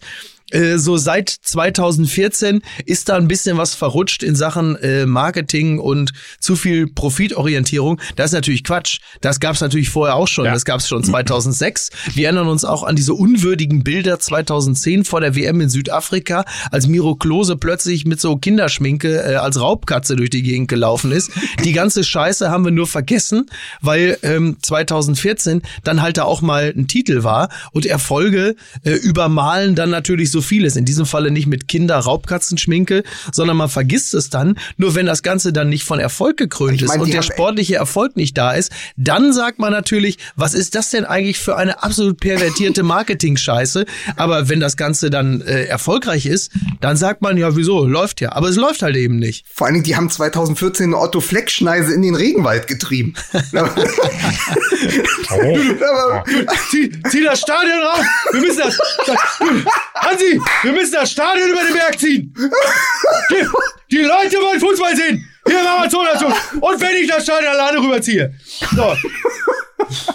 äh, so seit 2014 ist da ein bisschen was verrutscht in Sachen äh, Marketing und zu viel Profitorientierung. Das ist natürlich Quatsch. Das gab es natürlich vorher auch schon.
Ja.
Das gab es schon 2006. Wir erinnern uns auch an diese unwürdigen Bilder 2010 vor der WM in Südafrika, als Miro Klose plötzlich mit so Kinderschminke äh, als Raubkatze durch die Gegend gelaufen ist. Die ganze Scheiße haben wir nur vergessen, weil ähm, 2014 dann halt da auch mal ein Titel war und Erfolge äh, übermalen dann natürlich so vieles. In diesem Falle nicht mit Kinder-Raubkatzenschminke, sondern man vergisst es dann. Nur wenn das Ganze dann nicht von Erfolg gekrönt
Ich
ist
meine,
und der
haben-
sportliche Erfolg nicht da ist, dann sagt man natürlich, was ist das denn eigentlich für eine absolut pervertierte Marketing-Scheiße? Aber wenn das Ganze dann äh, erfolgreich ist, dann sagt man, ja, wieso, läuft ja. Aber es läuft halt eben nicht.
Vor allen Dingen, die haben 2014 eine Otto Fleck-Schneise in den Regenwald getrieben. Aber-
Zieh, zieh das Stadion rauf! Wir müssen das. das Hansi, wir müssen das Stadion über den Berg ziehen! Die, die Leute wollen Fußball sehen! Hier im Amazonasschutz! Und wenn ich das Stadion alleine rüberziehe! So.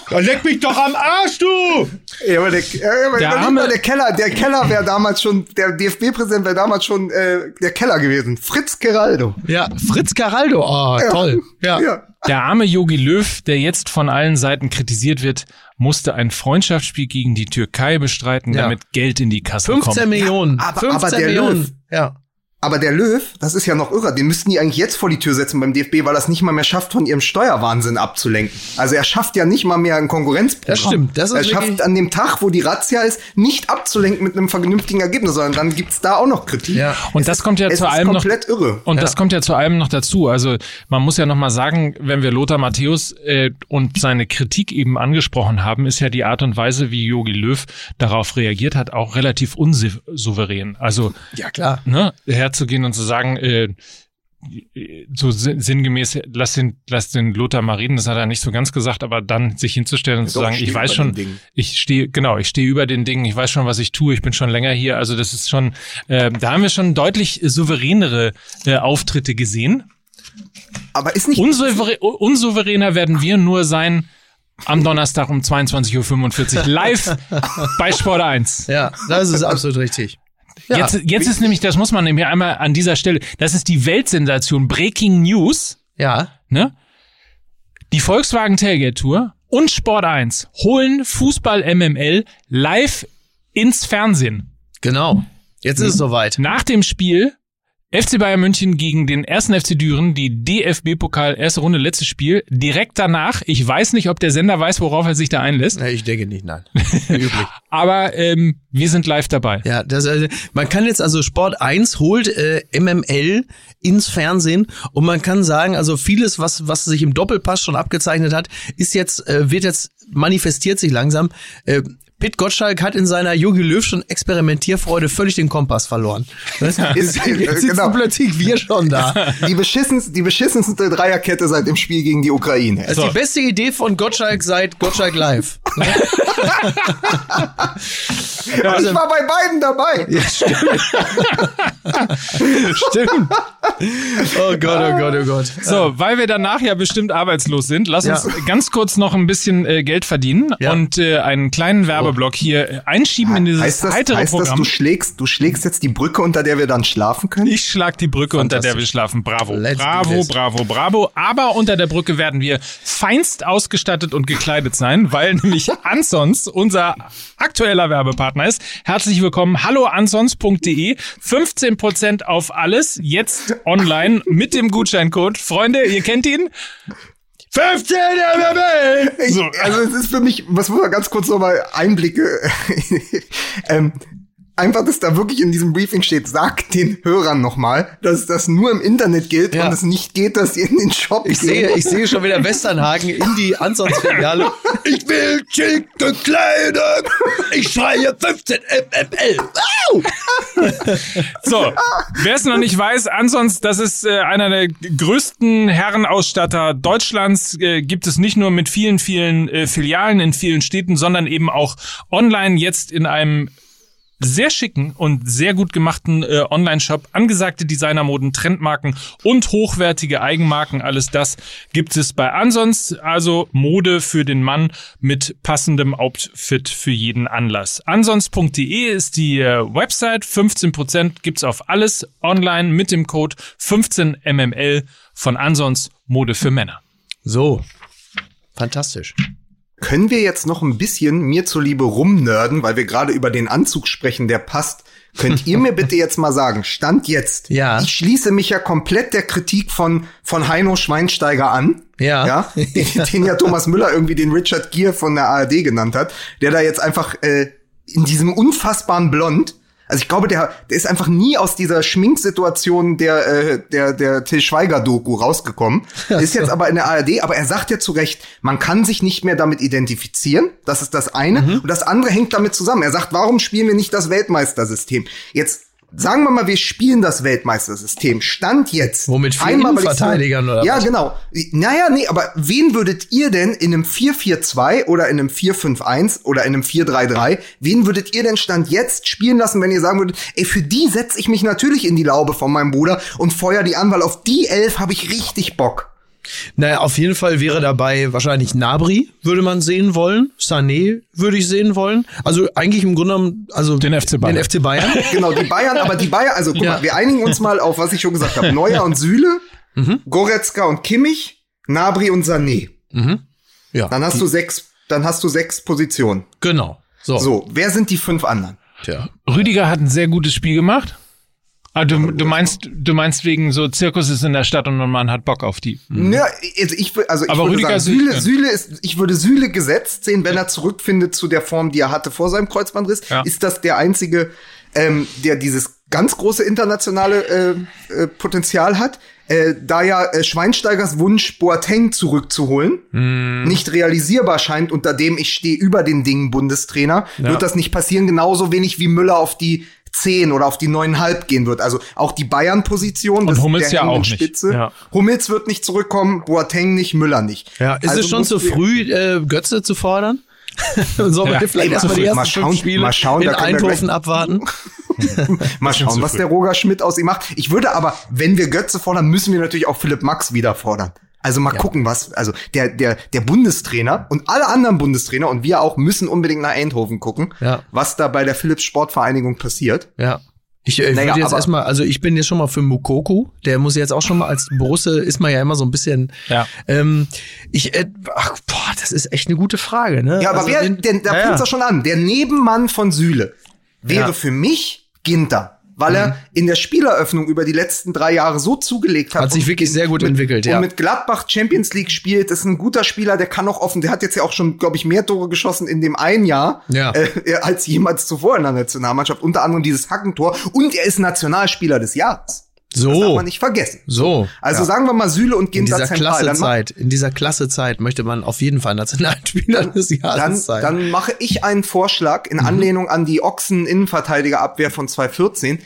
Dann leck mich doch am Arsch, du!
Ja, aber der, ja, aber
Der arme-
der Keller, der Keller wäre damals schon, der DFB-Präsident wäre damals schon äh, der Keller gewesen. Fritz Geraldo.
Ja, Fritz Caraldo, oh, toll. Ja.
Ja.
Der arme Yogi Löw, der jetzt von allen Seiten kritisiert wird, musste ein Freundschaftsspiel gegen die Türkei bestreiten,
Ja.
damit Geld in die Kasse
15
kommt.
Millionen.
aber-
15
aber der
Millionen.
Löw-
Ja.
Aber der Löw, das ist ja noch irre, den müssten die eigentlich jetzt vor die Tür setzen beim DFB, weil er es nicht mal mehr schafft, von ihrem Steuerwahnsinn abzulenken. Also er schafft ja nicht mal mehr ein Konkurrenzprogramm.
Das stimmt, das ist
Er schafft an dem Tag, wo die Razzia ist, nicht abzulenken mit einem vernünftigen Ergebnis, sondern dann gibt's da auch noch Kritik.
Ja.
Und das kommt ja
es
zu
ist
allem noch.
komplett irre.
Und das kommt ja zu allem noch dazu. Also man muss ja noch mal sagen, wenn wir Lothar Matthäus äh, und seine Kritik eben angesprochen haben, ist ja die Art und Weise, wie Jogi Löw darauf reagiert hat, auch relativ unsouverän. Also
Ja, klar.
ne, herzugehen und zu sagen, äh, so sin- sinngemäß, lass den, lass den Lothar mal reden, das hat er nicht so ganz gesagt, aber dann sich hinzustellen und zu
doch,
sagen,
ich
weiß schon, ich stehe, genau, ich stehe über den Dingen, ich weiß schon, was ich tue, ich bin schon länger hier, also das ist schon, äh, da haben wir schon deutlich souveränere äh, Auftritte gesehen.
Aber ist nicht
Unsouverä unsouveräner werden wir nur sein am Donnerstag um 22.45 Uhr live bei Sport 1.
Ja, das ist absolut richtig. Ja,
Jetzt, jetzt ist nämlich, das muss man nämlich einmal an dieser Stelle, das ist die Weltsensation Breaking News,
ja,
ne? Die Volkswagen Tailgate Tour und Sport 1 holen Fußball MML live ins Fernsehen.
genau. Jetzt ist es soweit.
Nach dem Spiel FC Bayern München gegen den ersten FC Düren, die DFB-Pokal erste Runde, letztes Spiel. Direkt danach, ich weiß nicht, ob der Sender weiß, worauf er sich da einlässt,
Ja, Ich denke nicht, nein. Üblich.
aber ähm, wir sind live dabei.
Ja, das, also, man kann jetzt also Sport 1 holt äh, MML ins Fernsehen und man kann sagen, also vieles, was was sich im Doppelpass schon abgezeichnet hat, ist jetzt äh, wird jetzt manifestiert sich langsam. Äh, Pit Gottschalk hat in seiner Jogi Löw schon Experimentierfreude völlig den Kompass verloren. Ist, jetzt sitzen
genau.
plötzlich wir schon da.
die beschissenste, die beschissenste Dreierkette seit dem Spiel gegen die Ukraine.
Das ist die beste Idee von Gottschalk seit Gottschalk Live. also-
ich war bei beiden dabei.
Stimmt. Oh Gott, oh Gott, oh Gott.
So, weil wir danach ja bestimmt arbeitslos sind, lass
Ja.
uns ganz kurz noch ein bisschen äh, Geld verdienen
Ja.
und äh, einen kleinen Werbeblock hier äh, einschieben in dieses
Heißt das,
heitere
heißt das,
Programm.
du schlägst, du schlägst jetzt die Brücke, unter der wir dann schlafen können?
Ich schlag die Brücke, unter der wir schlafen. Bravo.
Let's
bravo, bravo, bravo. Aber unter der Brücke werden wir feinst ausgestattet und gekleidet sein, weil nämlich Ansons unser aktueller Werbepartner ist. Herzlich willkommen. Hallo ansons.de. 15% auf alles. Jetzt online mit dem Gutscheincode. Freunde, ihr kennt ihn? 15 MML! So,
also es ist für mich, was muss man ganz kurz nochmal Einblicke, ähm, einfach, dass da wirklich in diesem Briefing steht, sagt den Hörern nochmal, dass das nur im Internet gilt
Ja.
und es nicht geht, dass sie in den Shop
Ich
gehen.
sehe, ich sehe schon wieder Westernhagen in die Ansons-Filiale. Ich will schicke Kleidung. Ich schreie 15 MML. Wow!
So, wer es noch nicht weiß, ansonsten, das ist äh, einer der größten Herrenausstatter Deutschlands. Äh, gibt es nicht nur mit vielen, vielen äh, Filialen in vielen Städten, sondern eben auch online jetzt in einem sehr schicken und sehr gut gemachten äh, Online-Shop. Angesagte Designermoden, Trendmarken und hochwertige Eigenmarken. Alles das gibt es bei Ansons. Also Mode für den Mann mit passendem Outfit für jeden Anlass. Ansons.de ist die äh, Website. 15% gibt's auf alles online mit dem Code 15mml von Ansons Mode für Männer.
So. Fantastisch.
Können wir jetzt noch ein bisschen mir zuliebe rumnörden, weil wir gerade über den Anzug sprechen, der passt. Könnt ihr mir bitte jetzt mal sagen, Stand jetzt.
Ja.
Ich schließe mich ja komplett der Kritik von, von Heino Schweinsteiger an.
Ja.
Ja. Den, den ja Thomas Müller irgendwie den Richard Gere von der ARD genannt hat. Der da jetzt einfach, äh, in diesem unfassbaren Blond, also ich glaube, der, der ist einfach nie aus dieser Schminksituation der, äh, der, der Till Schweiger-Doku rausgekommen. Ist jetzt aber in der ARD, aber er sagt ja zu Recht, man kann sich nicht mehr damit identifizieren. Das ist das eine. Und das andere hängt damit zusammen. Er sagt, warum spielen wir nicht das Weltmeistersystem? Jetzt Sagen wir mal, wir spielen das Weltmeistersystem. Stand jetzt.
Womit vier
weil ich's-
Innenverteidigern oder
Ja,
was?
genau. Naja, nee, aber wen würdet ihr denn in einem 4-4-2 oder in einem 4-5-1 oder in einem 4-3-3, wen würdet ihr denn Stand jetzt spielen lassen, wenn ihr sagen würdet, ey, für die setze ich mich natürlich in die Laube von meinem Bruder und feuer die an, weil auf die Elf habe ich richtig Bock.
Naja, auf jeden Fall wäre dabei wahrscheinlich Nabri, würde man sehen wollen. Sané würde ich sehen wollen. Also eigentlich im Grunde genommen, also
Den FC Bayern.
Den FC Bayern.
Genau, die Bayern, aber die Bayern, also guck
Ja.
mal, wir einigen uns mal auf, was ich schon gesagt habe. Neuer und Süle, Goretzka und Kimmich, Nabri und Sané.
ja,
Dann hast du sechs, dann hast du sechs Positionen.
genau. So.
So, wer sind die fünf anderen?
Tja.
Rüdiger hat ein sehr gutes Spiel gemacht. Ah, du, du meinst, du meinst wegen so Zirkus ist in der Stadt und man hat Bock auf die.
Ja, also ich, also ich
Aber
würde
Rüdiger
sagen, Süle,
Süle-
ist, ich würde Süle gesetzt sehen, wenn er zurückfindet zu der Form, die er hatte vor seinem Kreuzbandriss.
Ja.
Ist das der einzige, ähm, der dieses ganz große internationale äh, äh, Potenzial hat? Äh, da ja äh, Schweinsteigers Wunsch, Boateng zurückzuholen,
Hm.
nicht realisierbar scheint, unter dem ich stehe über den Dingen Bundestrainer, wird das nicht passieren, genauso wenig wie Müller auf die 10 oder auf die 9,5 gehen wird. Also auch die Bayern-Position
Und
des-
Hummels
der
ja auch nicht.
Spitze.
Ja.
Hummels wird nicht zurückkommen, Boateng nicht, Müller nicht.
Ja, ist
Also
es schon zu früh, äh, Götze zu fordern? Sollen wir
Ja,
vielleicht erstmal die
mal
ersten
schauen,
fünf Spiele
mal schauen,
in Eindhoven abwarten?
Mal schauen, was der Roger Schmidt aus ihm macht. Ich würde aber, wenn wir Götze fordern, müssen wir natürlich auch Philipp Max wieder fordern. Also mal gucken, was, also der, der, der Bundestrainer und alle anderen Bundestrainer und wir auch müssen unbedingt nach Eindhoven gucken,
Ja.
was da bei der Philips Sportvereinigung passiert.
Ja. Ich äh,
Naja,
würde jetzt erstmal, also ich bin jetzt schon mal für Mukoku, der muss jetzt auch schon mal als Borusse ist man ja immer so ein bisschen.
Ja.
Ähm, ich, äh, ach, boah, das ist echt eine gute Frage, ne?
Ja, aber
Also
wer,
den-
denn, da
ja,
fängt's
ja.
doch schon an. Der Nebenmann von Süle wäre
Ja.
für mich Ginter. Weil er in der Spieleröffnung über die letzten drei Jahre so zugelegt hat.
Hat sich wirklich sehr gut
mit,
entwickelt, ja.
Und mit Gladbach Champions League spielt, ist ein guter Spieler, der kann auch offen, der hat jetzt ja auch schon, glaube ich, mehr Tore geschossen in dem einen Jahr,
Ja.
äh, als jemals zuvor in der Nationalmannschaft. Unter anderem dieses Hackentor. Und er ist Nationalspieler des Jahres. Das darf
So,
man nicht vergessen.
so.
Also
ja.
sagen wir mal Süle und
in
Ginter
dieser
zentral.
klasse
Dann mach-
Zeit, in dieser klasse Zeit möchte man auf jeden Fall Nationalspieler des
dann,
Jahres sein.
dann mache ich einen Vorschlag
Mhm.
in Anlehnung an die Ochsen-Innenverteidigerabwehr von 2014.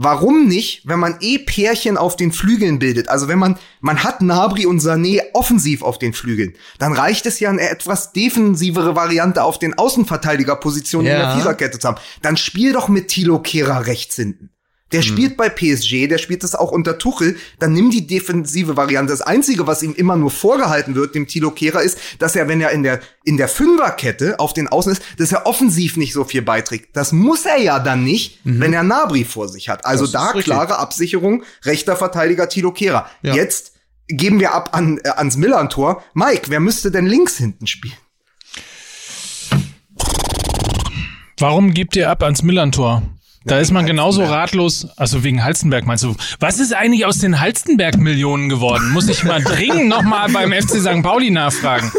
Warum nicht, wenn man eh Pärchen auf den Flügeln bildet? Also wenn man, man hat Nabri und Sané offensiv auf den Flügeln, dann reicht es ja eine etwas defensivere Variante auf den Außenverteidigerpositionen in
Ja.
der Viererkette zu haben. Dann spiel doch mit Thilo Kehrer rechts hinten. Der spielt bei PSG, der spielt das auch unter Tuchel, dann nimm die defensive Variante. Das Einzige, was ihm immer nur vorgehalten wird, dem Tilo Kehrer, ist, dass er, wenn er in der, in der Fünferkette auf den Außen ist, dass er offensiv nicht so viel beiträgt. Das muss er ja dann nicht, wenn er Nabri vor sich hat. Also da klare Absicherung, rechter Verteidiger Tilo Kehrer.
Ja.
Jetzt geben wir ab an, äh, ans Millantor. Mike, wer müsste denn links hinten spielen?
Warum gibt ihr ab ans Millantor? Da ist man genauso ratlos, also wegen Halstenberg meinst du. Was ist eigentlich aus den Halstenberg-Millionen geworden? Muss ich mal dringend nochmal beim FC St. Pauli nachfragen.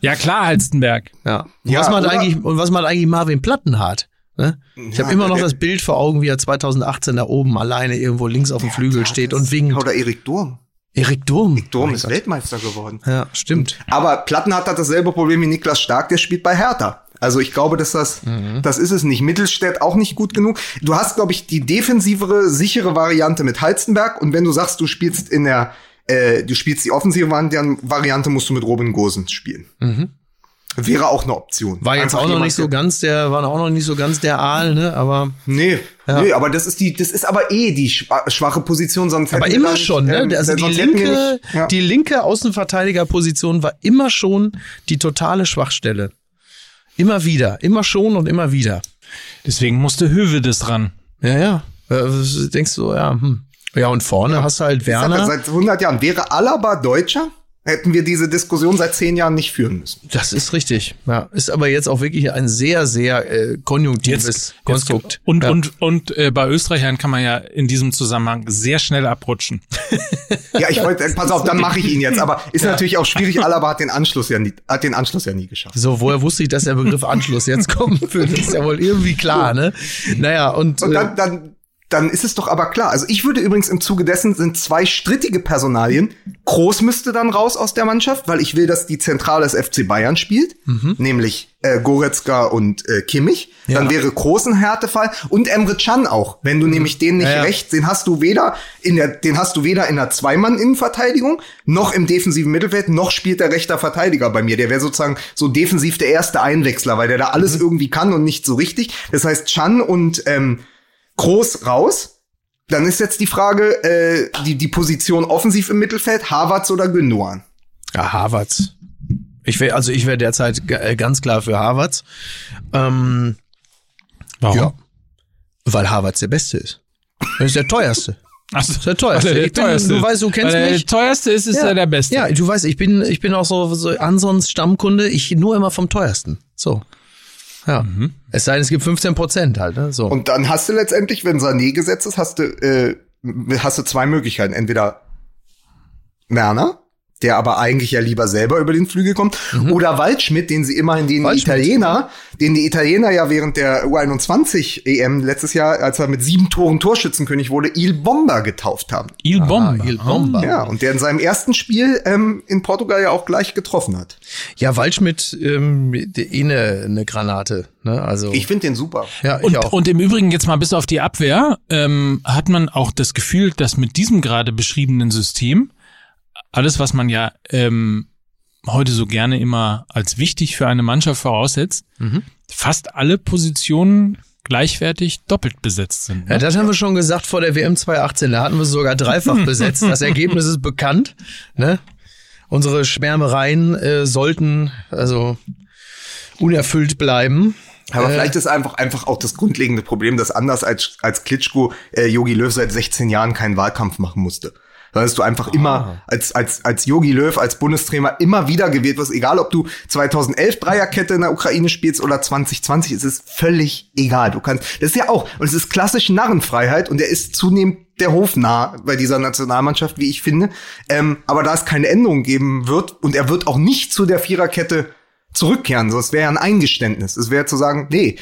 Ja, klar, Halstenberg.
Ja. Und
Ja,
was macht eigentlich und was macht eigentlich Marvin Plattenhardt? Ne? Ich
Ja,
habe immer noch das Bild vor Augen, wie er 2018 da oben alleine irgendwo links auf dem Flügel steht und winkt.
Oder Erik Durm.
Erik Durm.
Durm
Mein
ist
Gott.
Weltmeister geworden.
Ja, stimmt.
Aber Plattenhardt hat dasselbe Problem wie Niklas Stark, der spielt bei Hertha. Also ich glaube, dass das, das ist es nicht. Mittelstädt auch nicht gut genug. Du hast, glaube ich, die defensivere, sichere Variante mit Halstenberg. Und wenn du sagst, du spielst in der, äh, du spielst die offensive Vari- Variante, musst du mit Robin Gosens spielen. Wäre auch eine Option.
War jetzt
Einfach
auch noch nicht so ganz der, war auch noch nicht so ganz der Aal, ne? Aber
Nee,
Ja.
nee, aber das ist die, das ist aber eh die schwa- schwache Position, sonst
aber immer
da nicht,
schon, ne?
ähm,
Also die linke,
nicht- ja.
die linke Außenverteidigerposition war immer schon die totale Schwachstelle. Immer wieder, immer schon und immer wieder.
Deswegen musste Höwe das ran.
Ja, ja. Äh, denkst du, ja, hm. Ja, und vorne hast du halt
Ich sag ja,
Werner.
Seit 100 Jahren. Wäre Alaba Deutscher, hätten wir diese Diskussion seit zehn Jahren nicht führen müssen.
Das ist richtig. Ja, ist aber jetzt auch wirklich ein sehr, sehr äh, konjunktives Konstrukt.
Und,
ja.
und, und äh, bei Österreichern kann man ja in diesem Zusammenhang sehr schnell abrutschen.
Ja, ich wollte, pass auf, dann mache ich ihn jetzt. Aber ist natürlich auch schwierig. Alaba hat den Anschluss ja nie, hat den Anschluss ja nie geschafft.
So, woher wusste ich, dass der Begriff Anschluss jetzt kommen würde? Das ist ja wohl irgendwie klar, ne? Naja, und,
Und
äh,
dann, dann, dann ist es doch aber klar. Also ich würde übrigens im Zuge dessen sind zwei strittige Personalien. Groß müsste dann raus aus der Mannschaft, weil ich will, dass die Zentrale des FC Bayern spielt, nämlich äh, Goretzka und äh, Kimmich. Dann
Ja.
wäre Groß ein Härtefall und Emre Can auch. Wenn du nämlich den nicht
Ja, ja.
rechts, den hast du weder in der, den hast du weder in der Zweimann-Innenverteidigung noch im defensiven Mittelfeld, noch spielt der rechter Verteidiger bei mir. Der wäre sozusagen so defensiv der erste Einwechsler, weil der da alles irgendwie kann und nicht so richtig. Das heißt, Chan und ähm, Groß raus. Dann ist jetzt die Frage, äh, die, die Position offensiv im Mittelfeld, Havertz oder Gündogan?
ja, Harvards. Ich wäre, also ich wäre derzeit äh, ganz klar für Harvards. Ähm,
Warum?
ja. Weil Harvards der Beste ist. Er ist der teuerste.
Ach so,
Das ist der teuerste.
weil er
Ich bin- du weißt, du kennst
weil er
mich.
Der teuerste ist, ist er der Beste.
Ja, du weißt, ich bin, ich bin auch so, so Ansons Stammkunde. Ich nur immer vom teuersten. So. Ja. Mhm. Es sei denn, es gibt 15 Prozent halt, ne? So.
Und dann hast du letztendlich, wenn Sané gesetzt ist, hast du, äh, hast du zwei Möglichkeiten. Entweder Werner, der aber eigentlich ja lieber selber über den Flügel kommt, mhm. oder Waldschmidt, den sie immerhin den Italiener, den die Italiener ja während der U21 EM letztes Jahr, als er mit sieben Toren Torschützenkönig wurde, Il Bomba getauft haben.
Il Bomba.
Ah, Il Bomba.
Ja, und der in seinem ersten Spiel ähm, in Portugal ja auch gleich getroffen hat.
Ja, Waldschmidt ähm, eh eine, eine Granate. Ne? Also
ich finde den super.
Ja, ich und, auch. und im Übrigen jetzt mal bis auf die Abwehr ähm, hat man auch das Gefühl, dass mit diesem gerade beschriebenen System alles, was man ja ähm, heute so gerne immer als wichtig für eine Mannschaft voraussetzt, mhm. fast alle Positionen gleichwertig doppelt besetzt sind.
Ne? Ja, das haben wir schon gesagt vor der WM 2018. Da hatten wir sogar dreifach besetzt. Das Ergebnis ist bekannt. Ne? Unsere Schwärmereien äh, sollten also unerfüllt bleiben.
Aber äh, vielleicht ist einfach einfach auch das grundlegende Problem, dass anders als als Klitschko äh, Yogi Löw seit 16 Jahren keinen Wahlkampf machen musste dass du einfach ah. immer als, als, als Yogi Löw, als Bundestrainer immer wieder gewählt wirst, egal ob du 2011 Dreierkette in der Ukraine spielst oder 2020, es ist völlig egal. Du kannst, das ist ja auch, und es ist klassisch Narrenfreiheit und er ist zunehmend der Hof nah bei dieser Nationalmannschaft, wie ich finde. Ähm, aber da es keine Änderung geben wird und er wird auch nicht zu der Viererkette zurückkehren. So, es wäre ja ein Eingeständnis. Es wäre zu sagen, nee,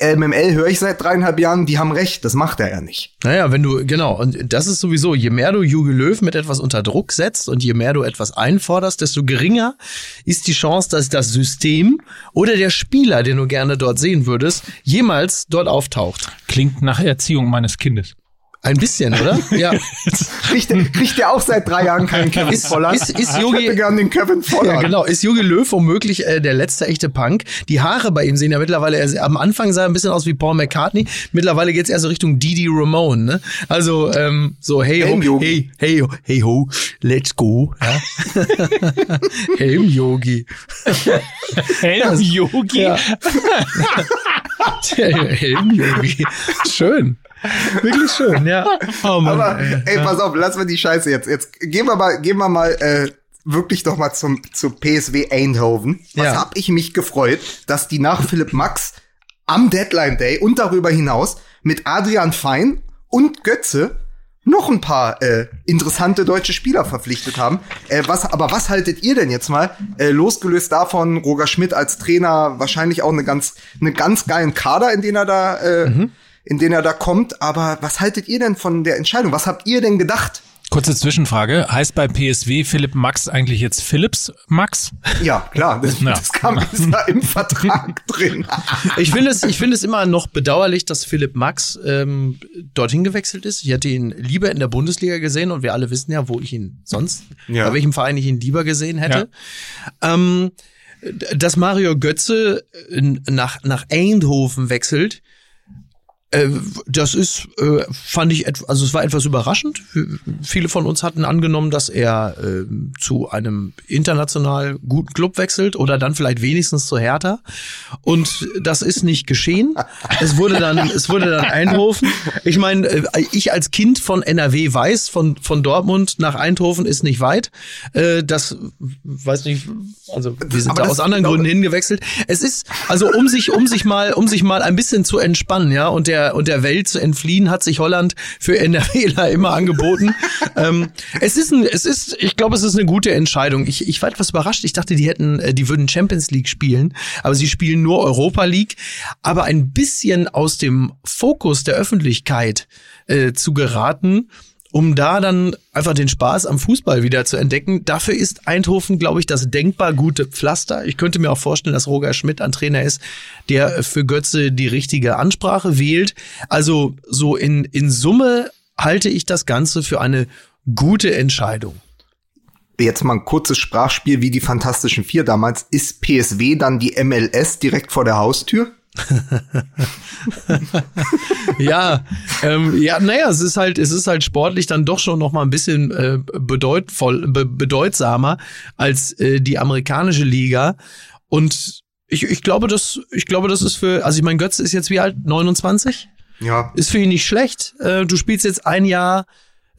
MML höre ich seit dreieinhalb Jahren, die haben recht. Das macht er ja nicht.
Naja, wenn du, genau, und das ist sowieso, je mehr du Juge Löw mit etwas unter Druck setzt und je mehr du etwas einforderst, desto geringer ist die Chance, dass das System oder der Spieler, den du gerne dort sehen würdest, jemals dort auftaucht.
Klingt nach Erziehung meines Kindes.
Ein bisschen, oder?
Ja. kriegt, der, kriegt der auch seit drei Jahren keinen Kevin ist, Volland?
Ist, ist Jogi,
ich hätte gern den Kevin Volland.
Ja, genau. Ist Jogi Löw womöglich äh, der letzte echte Punk? Die Haare bei ihm sehen ja mittlerweile, er, am Anfang sah er ein bisschen aus wie Paul McCartney. Mittlerweile geht's eher so Richtung Didi Ramone, ne? Also, ähm, so, hey, ho, hey, hey, hey, ho, let's go. Ja? Helm Yogi.
Helm Yogi? Ja.
Helm Yogi. Schön. Wirklich schön, ja.
Oh Mann, Aber ey, ey, pass auf, lass mal die Scheiße jetzt. Jetzt gehen wir mal, gehen wir mal äh, wirklich doch mal zum zu PSW Eindhoven. Was ja. hab ich mich gefreut, dass die nach Philipp Max am Deadline Day und darüber hinaus mit Adrian Fein und Götze noch ein paar äh, interessante deutsche Spieler verpflichtet haben. Äh, was, aber was haltet ihr denn jetzt mal, äh, losgelöst davon, Roger Schmidt als Trainer, wahrscheinlich auch eine ganz, eine ganz geilen Kader, in den er da äh, mhm in denen er da kommt. Aber was haltet ihr denn von der Entscheidung? Was habt ihr denn gedacht?
Kurze Zwischenfrage. Heißt bei PSW Philipp Max eigentlich jetzt Philips Max?
Ja, klar. Das, ja. das kam ist da im Vertrag drin.
Ich finde es, ich finde es immer noch bedauerlich, dass Philipp Max ähm, dorthin gewechselt ist. Ich hätte ihn lieber in der Bundesliga gesehen und wir alle wissen ja, wo ich ihn sonst, ja. bei welchem Verein ich ihn lieber gesehen hätte. Ja. Ähm, dass Mario Götze nach, nach Eindhoven wechselt, äh, das ist, äh, fand ich, also es war etwas überraschend. Viele von uns hatten angenommen, dass er äh, zu einem international guten Club wechselt oder dann vielleicht wenigstens zu Hertha. Und das ist nicht geschehen. Es wurde dann, es wurde dann Eindhoven. Ich meine, äh, ich als Kind von NRW weiß, von, von Dortmund nach Eindhoven ist nicht weit. Äh, das weiß nicht, also wir sind da aus anderen Gründen hingewechselt. Es ist, also um sich, um sich mal, um sich mal ein bisschen zu entspannen, ja, und der und der Welt zu entfliehen, hat sich Holland für NRWler immer angeboten. ähm, es ist ein, es ist, ich glaube, es ist eine gute Entscheidung. Ich, ich war etwas überrascht. Ich dachte, die hätten, äh, die würden Champions League spielen, aber sie spielen nur Europa League. Aber ein bisschen aus dem Fokus der Öffentlichkeit äh, zu geraten um da dann einfach den Spaß am Fußball wieder zu entdecken. Dafür ist Eindhoven, glaube ich, das denkbar gute Pflaster. Ich könnte mir auch vorstellen, dass Roger Schmidt ein Trainer ist, der für Götze die richtige Ansprache wählt. Also so in, in Summe halte ich das Ganze für eine gute Entscheidung.
Jetzt mal ein kurzes Sprachspiel wie die Fantastischen Vier damals. Ist PSW dann die MLS direkt vor der Haustür?
ja, ähm, ja, naja, es ist halt, es ist halt sportlich dann doch schon noch mal ein bisschen äh, bedeutvoll, be bedeutsamer als äh, die amerikanische Liga. Und ich, ich glaube, das, ich glaube, das ist für, also ich mein Götze ist jetzt wie alt, 29?
Ja.
Ist für ihn nicht schlecht. Äh, du spielst jetzt ein Jahr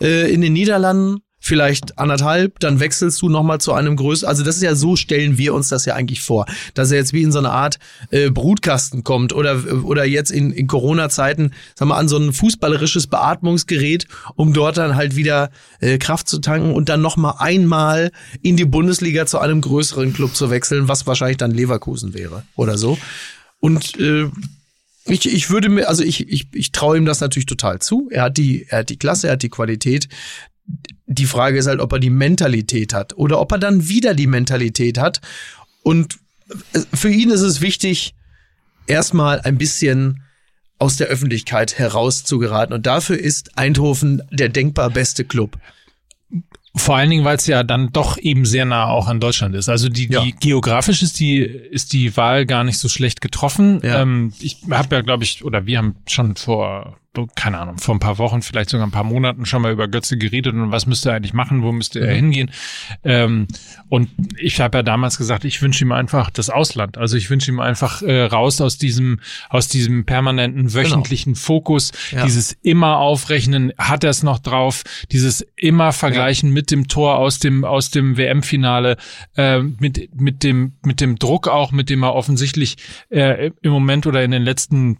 äh, in den Niederlanden, vielleicht anderthalb, dann wechselst du nochmal zu einem größeren. Also das ist ja so, stellen wir uns das ja eigentlich vor, dass er jetzt wie in so eine Art äh, Brutkasten kommt oder, oder jetzt in, in Corona-Zeiten, sagen wir, an so ein fußballerisches Beatmungsgerät, um dort dann halt wieder äh, Kraft zu tanken und dann nochmal einmal in die Bundesliga zu einem größeren Club zu wechseln, was wahrscheinlich dann Leverkusen wäre oder so. Und äh, ich, ich würde mir, also ich, ich, ich traue ihm das natürlich total zu. Er hat die, er hat die Klasse, er hat die Qualität. Die Frage ist halt, ob er die Mentalität hat oder ob er dann wieder die Mentalität hat. Und äh, für ihn ist es wichtig, erstmal ein bisschen aus der Öffentlichkeit herauszugeraten. Und dafür ist Eindhoven der denkbar beste Club.
Vor allen Dingen, weil es ja dann doch eben sehr nah auch an Deutschland ist. Also die,
Ja.
die geografisch ist die ist die Wahl gar nicht so schlecht getroffen.
Ja.
Ähm, ich habe ja, glaube ich, oder wir haben schon vor keine Ahnung, vor ein paar Wochen, vielleicht sogar ein paar Monaten schon mal über Götze geredet und was müsste er eigentlich machen, wo müsste er hingehen. Ähm, und ich habe ja damals gesagt, ich wünsche ihm einfach das Ausland. Also ich wünsche ihm einfach äh, raus aus diesem, aus diesem permanenten wöchentlichen Fokus,
Ja.
dieses immer aufrechnen, hat er es noch drauf, dieses immer vergleichen mit dem Tor aus dem, aus dem WM-Finale, äh, mit, mit dem, mit dem Druck auch, mit dem er offensichtlich äh, im Moment oder in den letzten,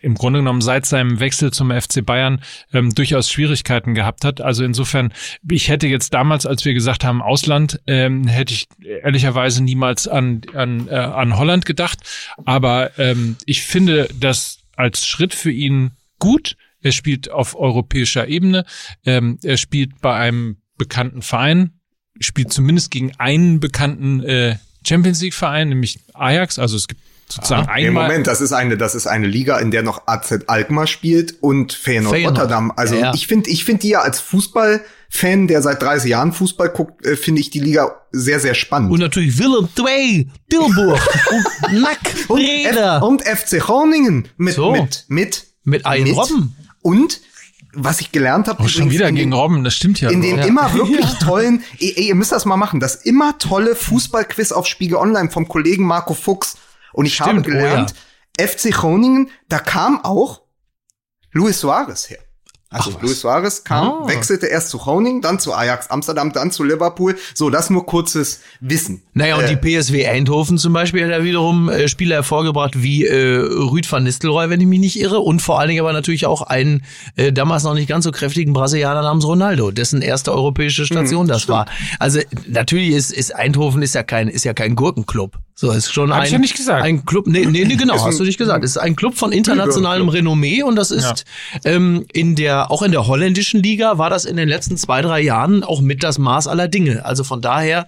im Grunde genommen seit seinem Wechsel zum FC Bayern ähm, durchaus Schwierigkeiten gehabt hat. Also insofern, ich hätte jetzt damals, als wir gesagt haben Ausland, ähm, hätte ich ehrlicherweise niemals an, an, äh, an Holland gedacht. Aber ähm, ich finde das als Schritt für ihn gut. Er spielt auf europäischer Ebene. Ähm, er spielt bei einem bekannten Verein, spielt zumindest gegen einen bekannten äh, Champions League Verein, nämlich Ajax. Also es gibt sozusagen
Nee,
einmal.
Moment, das ist eine, das ist eine Liga, in der noch AZ Alkmaar spielt und Feyenoord,
Feyenoord.
Rotterdam. Also
Ja, ja.
ich finde, ich finde die ja als Fußballfan, der seit 30 Jahren Fußball guckt, äh, finde ich die Liga sehr, sehr spannend.
Und natürlich Willem II, Tilburg und Nack,
und. F und FC Groningen mit,
So.
mit, mit,
Mit Ian Robben.
Und was ich gelernt habe,
Oh, schon wieder
in
gegen
den,
Robben, das stimmt ja.
in den
Ja.
immer wirklich tollen, ey, ey, ihr müsst das mal machen, das immer tolle Fußballquiz auf Spiegel Online vom Kollegen Marco Fuchs. Und ich habe
Stimmt, oh
gelernt, FC Groningen, da kam auch Luis Suarez her. Also
Ach.
Luis Suarez kam,
Ah.
wechselte erst zu Groningen, dann zu Ajax Amsterdam, dann zu Liverpool. So, das nur kurzes Wissen.
Naja, und
Äh,
die PSW Eindhoven zum Beispiel hat ja wiederum äh, Spieler hervorgebracht wie äh, Rüd van Nistelrooy, wenn ich mich nicht irre, und vor allen Dingen aber natürlich auch einen äh, damals noch nicht ganz so kräftigen Brasilianer namens Ronaldo, dessen erste europäische Station das war. Also natürlich ist, ist Eindhoven ist ja kein ist ja kein Gurkenclub. So ist schon
Hab
ein
ich ja nicht gesagt.
ein Club. Nee, nee, nee genau, hast du nicht gesagt. Es ist ein Club von internationalem Renommee und das ist ähm, in der auch in der holländischen Liga war das in den letzten zwei drei Jahren auch mit das Maß aller Dinge. Also von daher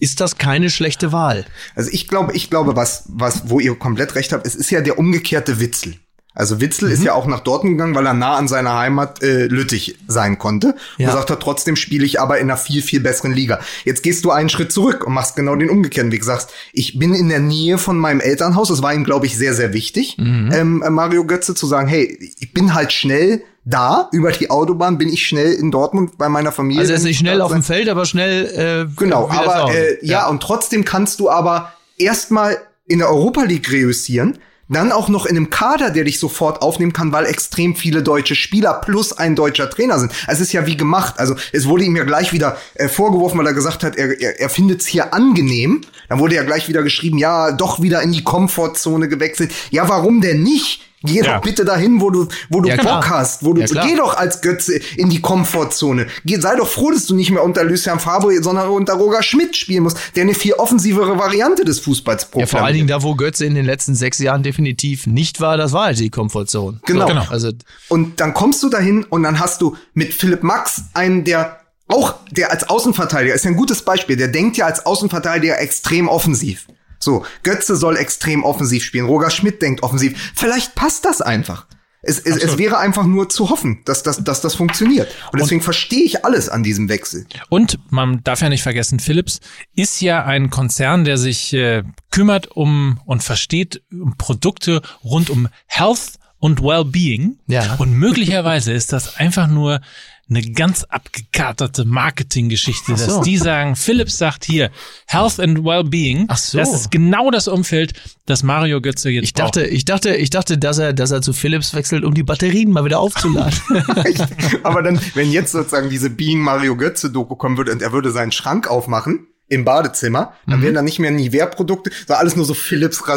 ist das keine schlechte Wahl.
Also ich glaube, ich glaube, was, was, wo ihr komplett recht habt, es ist ja der umgekehrte Witzel. Also Witzel
Mhm.
ist ja auch nach Dortmund gegangen, weil er nah an seiner Heimat äh, Lüttich sein konnte.
Ja.
Und gesagt hat, trotzdem spiele ich aber in einer viel, viel besseren Liga. Jetzt gehst du einen Schritt zurück und machst genau den umgekehrten Weg. Sagst, ich bin in der Nähe von meinem Elternhaus. Das war ihm, glaube ich, sehr, sehr wichtig,
Mhm.
ähm, äh, Mario Götze zu sagen, hey, ich bin halt schnell da, über die Autobahn bin ich schnell in Dortmund bei meiner Familie.
Also er ist nicht
ich
schnell auf dem Feld, aber schnell äh,
Genau, aber äh, ja, und trotzdem kannst du aber erstmal in der Europa League reüssieren, dann auch noch in einem Kader, der dich sofort aufnehmen kann, weil extrem viele deutsche Spieler plus ein deutscher Trainer sind. Es ist ja wie gemacht. Also es wurde ihm ja gleich wieder äh, vorgeworfen, weil er gesagt hat, er, er, er findet es hier angenehm. Dann wurde ja gleich wieder geschrieben, ja, doch wieder in die Komfortzone gewechselt. Ja, warum denn nicht? Geh
Ja.
doch bitte dahin, wo du, wo du
Ja,
Bock
klar.
hast, wo du,
Ja,
geh doch als Götze in die Komfortzone. Geh, sei doch froh, dass du nicht mehr unter Lucien Favre, sondern unter Roger Schmidt spielen musst, der eine viel offensivere Variante des Fußballs
ja,
proklamiert.
vor allen Dingen da, wo Götze in den letzten sechs Jahren definitiv nicht war, das war halt die Komfortzone.
Genau.
So,
Genau.
Also
Und dann kommst du dahin und dann hast du mit Philipp Max einen, der auch, der als Außenverteidiger, ist ja ein gutes Beispiel, der denkt ja als Außenverteidiger extrem offensiv. So, Götze soll extrem offensiv spielen, Roger Schmidt denkt offensiv. Vielleicht passt das einfach. Es, es, es wäre einfach nur zu hoffen, dass, das dass das funktioniert. Und deswegen verstehe ich alles an diesem Wechsel.
Und man darf ja nicht vergessen, Philips ist ja ein Konzern, der sich äh, kümmert um und versteht um Produkte rund um Health und Wellbeing.
Ja.
Und möglicherweise ist das einfach nur eine ganz abgekaterte Marketinggeschichte,
so.
dass die sagen, Philips sagt hier Health and Wellbeing.
Ach so.
Das ist genau das Umfeld, das Mario Götze jetzt
Ich dachte, ich dachte, ich dachte, dass er, dass er zu Philips wechselt, um die Batterien mal wieder aufzuladen.
Aber dann, wenn jetzt sozusagen diese Being Mario Götze Doku kommen würde und er würde seinen Schrank aufmachen im Badezimmer, dann wären da nicht mehr Nivea-Produkte, sondern alles nur so Philips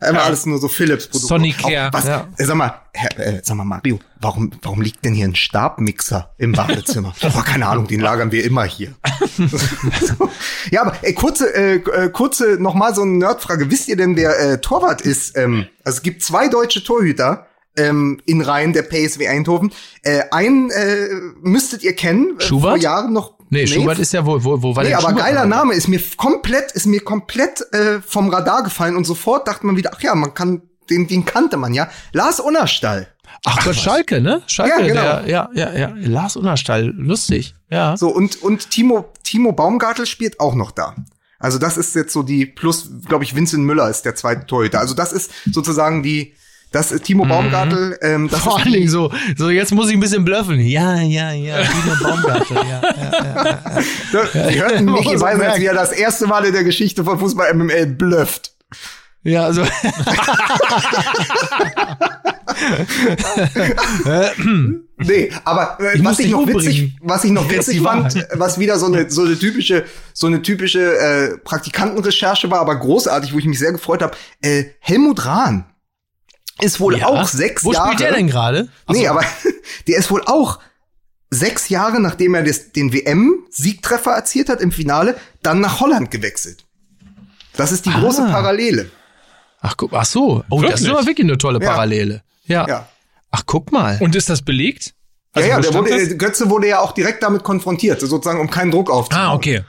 Immer alles nur so Philips-Produkte.
Sonicare.
Auch Was,
Ja.
äh, Sag mal, Herr, äh, sag mal, Mario, warum, warum liegt denn hier ein Stabmixer im Badezimmer? oh, keine Ahnung, den lagern wir immer hier. so. Ja, aber ey, kurze, äh, äh, kurze, noch mal so eine Nerdfrage. Wisst ihr denn, wer äh, Torwart ist? Ähm, also es gibt zwei deutsche Torhüter ähm, in Reihen der PSW Eindhoven. Äh, einen äh, müsstet ihr kennen. Äh,
Schubert?
Vor Jahren noch.
Nee, Schubert ist ja wo, wo, wo war
Nee,
denn
aber
Schubert?
geiler Name ist mir komplett, ist mir komplett äh, vom Radar gefallen und sofort dachte man wieder, ach ja, man kann, den, den kannte man ja. Lars Unnerstall.
Ach Gott, Schalke, ne? Schalke,
Ja, genau.
der, ja, ja, ja. Lars Unnerstall, lustig. Ja.
So, und, und Timo, Timo Baumgartel spielt auch noch da. Also das ist jetzt so die, plus, glaube ich, Vincent Müller ist der zweite Torhüter. Also das ist sozusagen die, das ist Timo Baumgartel, ähm, das
Mhm. Vor allen Dingen so, so jetzt muss ich ein bisschen bluffen. Ja, ja, ja, Timo Baumgartel, ja, ja, ja.
Sie hörten
Ja,
Michi
so
Weiser, als wie er das erste Mal in der Geschichte von Fußball MML blufft.
Ja, also
Nee, aber äh,
Ich
was ich noch witzig, was ich noch witzig fand,
Wahrheit.
was wieder so eine so eine typische so eine typische äh, Praktikantenrecherche war, aber großartig, wo ich mich sehr gefreut habe. Äh, Helmut Rahn ist wohl
ja.
auch sechs
Wo
Jahre.
spielt der denn gerade?
Nee, aber der ist wohl auch sechs Jahre, nachdem er das, den WM-Siegtreffer erzielt hat im Finale, dann nach Holland gewechselt. Das ist die
Ah.
große Parallele.
Ach, guck, ach so. Oh, das ist
Wirklich?
aber wirklich eine tolle. Parallele. Ja.
Ja.
Ach, guck mal.
Und ist das belegt? Also,
ja, ja,
wo
wurde, äh, Götze wurde ja auch direkt damit konfrontiert, sozusagen, um keinen Druck aufzubauen.
Ah, okay.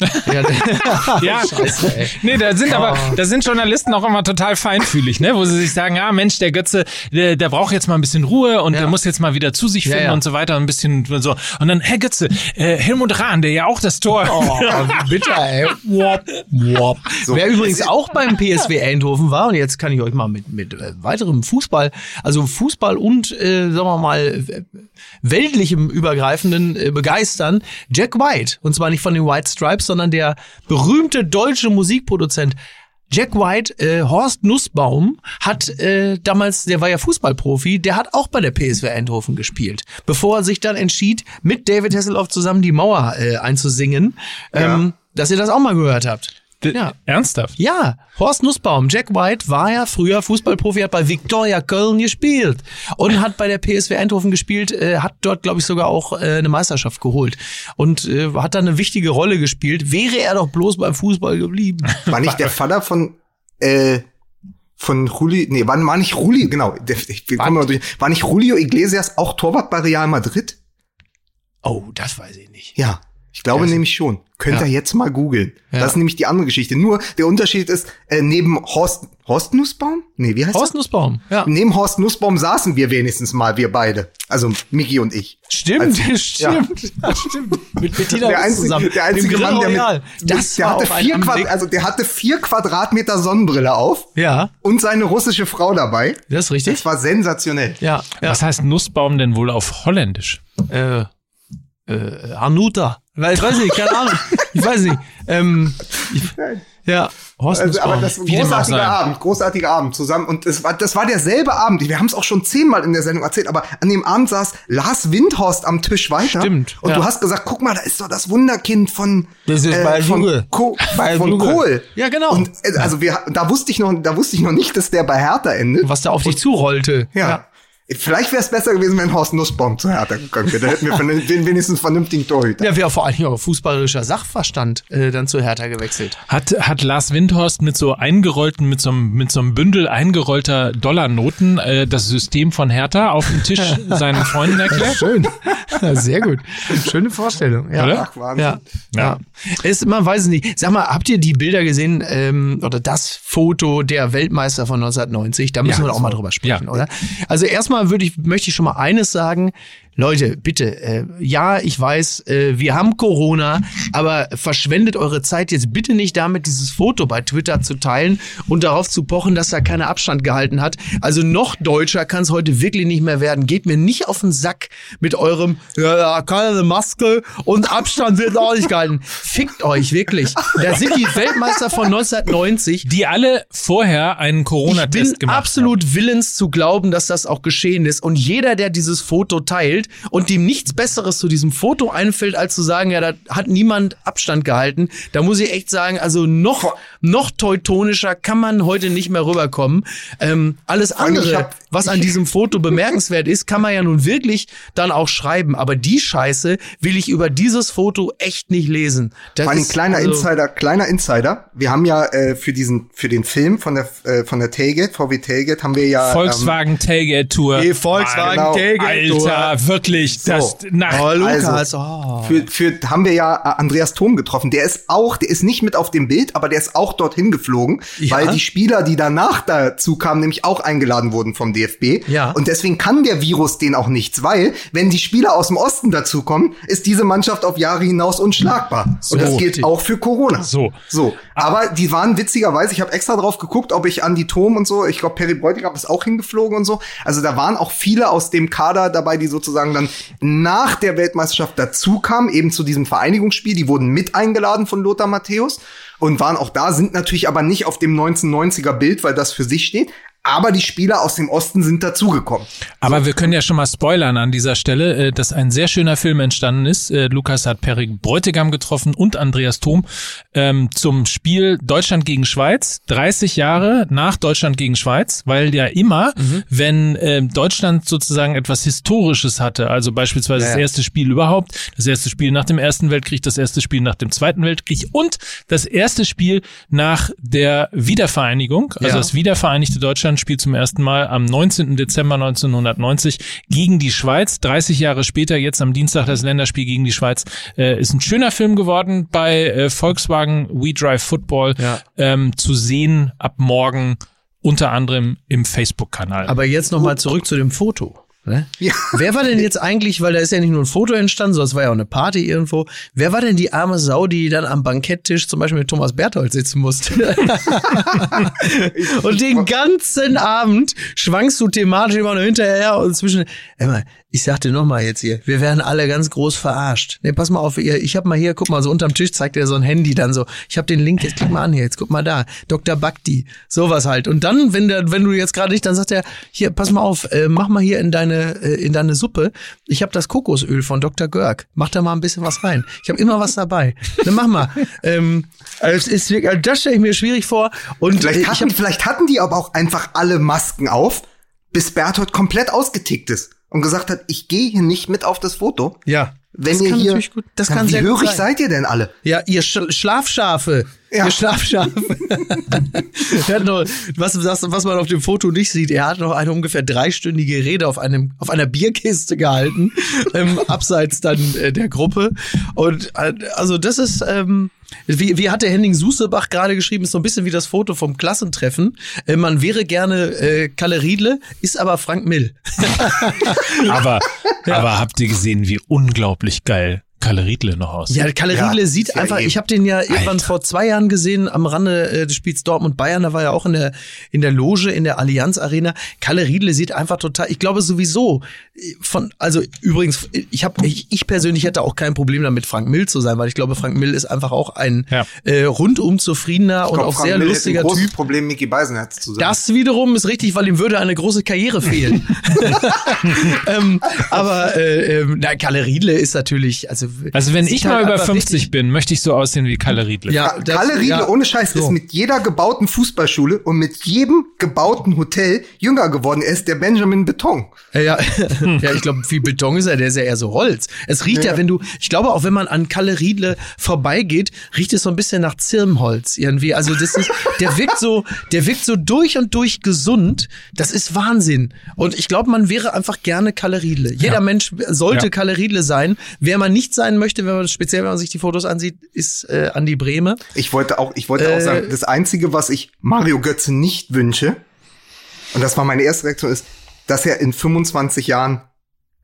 Ja,
Ja,
Scheiße, ey.
nee, da sind aber, da sind Journalisten auch immer total feinfühlig, ne, wo sie sich sagen, ah Mensch, der Götze, der, der braucht jetzt mal ein bisschen Ruhe und
Ja.
der muss jetzt mal wieder zu sich finden
ja.
und so weiter, ein bisschen so. Und dann, Herr Götze, äh, Helmut Rahn, der ja auch das Tor.
Oh, bitte, ey. Wop, wop.
So.
Wer übrigens auch beim PSW Eindhoven war, und jetzt kann ich euch mal mit, mit äh, weiterem Fußball, also Fußball und, äh, sagen wir mal, weltlichem Übergreifenden äh, begeistern, Jack White. Und zwar nicht von den White Stripes, sondern der berühmte deutsche Musikproduzent Jack White, äh, Horst Nussbaum, hat äh, damals, der war ja Fußballprofi, der hat auch bei der PSW Eindhoven gespielt, bevor er sich dann entschied, mit David Hasselhoff zusammen die Mauer äh, einzusingen, ähm, dass ihr das auch mal gehört habt. Ja.
Ernsthaft?
Ja, Horst Nussbaum, Jack White war ja früher Fußballprofi, hat bei Viktoria Köln gespielt und hat bei der PSW Eindhoven gespielt, äh, hat dort, glaube ich, sogar auch äh, eine Meisterschaft geholt und äh, hat da eine wichtige Rolle gespielt. Wäre er doch bloß beim Fußball geblieben.
War nicht der Vater von, äh, von Juli, nee, war, war nicht Julio, genau, der, ich, kommen mal durch, war nicht Julio Iglesias auch Torwart bei Real Madrid?
Oh, das weiß ich nicht.
Ja, ich glaube
Ja, so-
nämlich schon. Könnt
Ja.
ihr jetzt mal googeln.
Ja.
Das ist nämlich die andere Geschichte. Nur der Unterschied ist, äh, neben Horst, Horst Nussbaum? Nee, wie heißt
Horst Nussbaum, ja.
Neben Horst Nussbaum saßen wir wenigstens mal, wir beide. Also Miki und ich.
Stimmt,
Als-
stimmt, ja. stimmt. Mit Bettina
Der einzige,
zusammen.
der einzige Mann, der mit,
das
der hatte vier
einem
Quad,
Weg-
also der hatte vier Quadratmeter Sonnenbrille auf
Ja,
und seine russische Frau dabei.
das ist richtig.
Das war sensationell.
ja, ja.
Was heißt Nussbaum denn wohl auf Holländisch?
äh, äh, Hanuta. Weil Ich weiß nicht, keine Ahnung. Ich weiß nicht. Ähm, ich, ja, Horst
Also, aber das war ein großartiger. Abend, großartiger Abend zusammen. Und es war, das war derselbe Abend. Wir haben es auch schon zehnmal in der Sendung erzählt, aber an dem Abend saß Lars Windhorst am Tisch weiter.
Stimmt,
Und
ja.
du hast gesagt, guck mal, da ist doch das Wunderkind von,
Das ist bei
von. Ko
Bei
von. Kohl.
Ja, genau.
Und äh, also wir, da wusste ich noch, da wusste ich noch nicht, dass der bei Hertha endet.
was da auf dich zurollte.
Ja. Vielleicht wäre es besser gewesen, wenn Horst Nussbaum zu Hertha gegangen wäre. Da hätten wir vernün- wenigstens vernünftigen Torhüter.
Ja, wäre vor allem auch fußballerischer Sachverstand äh, dann zu Hertha gewechselt.
Hat, hat Lars Windhorst mit so eingerollten, mit so einem, mit so einem Bündel eingerollter Dollarnoten äh, das System von Hertha auf den Tisch seinen Freunden erklärt?
Schön. Sehr gut. Schöne Vorstellung. Ja.
Oder?
Ach, Wahnsinn.
Ja, ja. Ist, man weiß es nicht. Sag mal, habt ihr die Bilder gesehen ähm, oder das Foto der Weltmeister von 1990? Da müssen
Ja,
wir auch mal drüber sprechen,
Ja.
oder? Also erstmal würde ich, möchte ich schon mal eines sagen. Leute, bitte, äh, ja, ich weiß, äh, wir haben Corona, aber verschwendet eure Zeit jetzt bitte nicht damit, dieses Foto bei Twitter zu teilen und darauf zu pochen, dass er keinen Abstand gehalten hat. Also noch deutscher kann es heute wirklich nicht mehr werden. Geht mir nicht auf den Sack mit eurem, ja, ja, keine Maske und Abstand wird auch nicht gehalten. Fickt euch, wirklich. Da sind die Weltmeister von 1990.
Die alle vorher einen
Ich
Corona-Test
bin
gemacht
absolut willens zu glauben, dass das auch geschehen ist. Und jeder, der dieses Foto teilt und dem nichts Besseres zu diesem Foto einfällt, als zu sagen, ja, da hat niemand Abstand gehalten, da muss ich echt sagen, also noch, noch teutonischer kann man heute nicht mehr rüberkommen. Ähm, alles andere,
hab-
was an diesem Foto bemerkenswert ist, kann man ja nun wirklich dann auch schreiben. Aber die Scheiße will ich über dieses Foto echt nicht lesen. Das
Vor allem
ist,
kleiner
also-
Insider, kleiner Insider. Wir haben ja äh, für diesen, für den Film von der äh, von der Tailgate, VW Tailgate, haben wir ja ähm,
Volkswagen Tailgate Tour.
Die Volkswagen
genau.
Tailgate Tour.
Alter, wirklich, das nach
Oh, Lukas,
Also,
oh.
Für, für haben wir ja äh, Andreas Thom getroffen. Der ist auch, der ist nicht mit auf dem Bild, aber der ist auch dorthin geflogen,
Ja.
weil die Spieler, die danach dazu kamen, nämlich auch eingeladen wurden vom DFB.
Ja.
Und deswegen kann der Virus den auch nichts, weil wenn die Spieler aus dem Osten dazukommen, ist diese Mannschaft auf Jahre hinaus unschlagbar.
So.
Und das gilt auch für Corona.
So.
So. Aber die waren witzigerweise, ich habe extra drauf geguckt, ob ich Andi Thom und so, ich glaube Perry Bräutigam ist auch hingeflogen und so. Also da waren auch viele aus dem Kader dabei, die sozusagen dann nach der Weltmeisterschaft dazu kamen, eben zu diesem Vereinigungsspiel. Die wurden mit eingeladen von Lothar Matthäus und waren auch da, sind natürlich aber nicht auf dem 1990er Bild, weil das für sich steht. Aber die Spieler aus dem Osten sind dazugekommen.
Aber wir können ja schon mal spoilern an dieser Stelle, äh, dass ein sehr schöner Film entstanden ist. Äh, Lukas hat Perry Bräutigam getroffen und Andreas Thom ähm, zum Spiel Deutschland gegen Schweiz, 30 Jahre nach Deutschland gegen Schweiz, weil ja immer, wenn ähm, Deutschland sozusagen etwas Historisches hatte, also beispielsweise
Ja,
das erste Spiel überhaupt, das erste Spiel nach dem Ersten Weltkrieg, das erste Spiel nach dem Zweiten Weltkrieg und das erste Spiel nach der Wiedervereinigung, also
Ja.
das wiedervereinigte Deutschland spielt zum ersten Mal am 19. Dezember 1990 gegen die Schweiz. 30 Jahre später, jetzt am Dienstag das Länderspiel gegen die Schweiz, äh, ist ein schöner Film geworden bei äh, Volkswagen We Drive Football
Ja.
ähm, zu sehen ab morgen unter anderem im Facebook-Kanal.
Aber jetzt nochmal zurück zu dem Foto. Ne?
Ja.
Wer war denn jetzt eigentlich, weil da ist ja nicht nur ein Foto entstanden, sondern es war ja auch eine Party irgendwo. Wer war denn die arme Sau, die dann am Banketttisch zum Beispiel mit Thomas Berthold sitzen musste? und den ganzen Abend schwankst du thematisch immer nur hinterher und zwischen. Emma, ich sagte noch mal jetzt hier, wir werden alle ganz groß verarscht. Nee, pass mal auf, ihr, ich hab mal hier, guck mal, so unterm Tisch zeigt er so ein Handy dann so. Ich hab den Link, jetzt klick mal an hier, jetzt guck mal da. Dr. Bhakti, sowas halt. Und dann, wenn der, wenn du jetzt gerade nicht, dann sagt er, hier, pass mal auf, äh, mach mal hier in deine, äh, in deine Suppe. Ich hab das Kokosöl von Dr. Görg. Mach da mal ein bisschen was rein. Ich habe immer was dabei. Dann mach mal. ähm, es ist, also das stelle ich mir schwierig vor. Und
Vielleicht
ich
hatten,
hab,
vielleicht hatten die aber auch einfach alle Masken auf, bis Berthold komplett ausgetickt ist und gesagt hat, ich gehe hier nicht mit auf das Foto.
ja.
Wenn
das
ihr hier,
natürlich gut, das
Ja,
kann
wie hörig
sein.
seid ihr denn alle?
Ja, ihr Sch Schlafschafe.
Ja.
Ihr Schlafschafe. er hat noch, was, was, was man auf dem Foto nicht sieht, er hat noch eine ungefähr dreistündige Rede auf einem auf einer Bierkiste gehalten, ähm, abseits dann äh, der Gruppe. Und äh, also das ist, ähm, wie, wie hat der Henning Susebach gerade geschrieben, ist so ein bisschen wie das Foto vom Klassentreffen. Äh, man wäre gerne äh, Kalle Riedle, ist aber Frank Mill.
aber, aber habt ihr gesehen, wie unglaublich geil Kalle Riedle noch aussieht?
Ja, Kalle
Ja,
Riedle sieht
ja
einfach,
eben.
ich habe den ja irgendwann
Alter.
vor zwei Jahren gesehen am Rande äh, des Spiels Dortmund Bayern, da war er auch in der in der Loge in der Allianz Arena. Kalle Riedle sieht einfach total, ich glaube sowieso äh, von also übrigens ich habe ich, ich persönlich hätte auch kein Problem damit Frank Mill zu sein, weil ich glaube Frank Mill ist einfach auch ein
Ja.
äh, rundum zufriedener und
glaub,
auch
Frank
sehr
Mill hätte
lustiger
ein großes
Typ.
Problem, Mickey Beisenherz zu sein.
Das wiederum ist richtig, weil ihm würde eine große Karriere fehlen. ähm, aber äh, ähm, na, Kalle Riedle ist natürlich, also
Also wenn ich
halt
mal über
einfach
50
richtig-
bin, möchte ich so aussehen wie Kalle Riedle.
Ja, das-
Kalle Riedle,
ja.
ohne Scheiß,
So.
ist mit jeder gebauten Fußballschule und mit jedem gebauten Hotel jünger geworden. Er ist der Benjamin Beton.
Ja, ja, ja ich glaube, wie Beton ist er, der ist ja eher so Holz. Es riecht ja,
Ja.
wenn du, ich glaube auch, wenn man an Kalle Riedle vorbeigeht, riecht es so ein bisschen nach Zirnholz irgendwie. Also das ist, der wirkt so, der wirkt so durch und durch gesund. Das ist Wahnsinn. Und ich glaube, man wäre einfach gerne Kalle Riedle. Jeder
Ja.
Mensch sollte
Ja.
Kalle Riedle sein. Wer man nicht sein möchte, wenn man speziell, wenn man sich die Fotos ansieht, ist äh, Andi Brehme.
Ich wollte auch, ich wollte auch
Äh,
sagen, das Einzige, was ich Mario Götze nicht wünsche, und das war meine erste Reaktion, ist, dass er in 25 Jahren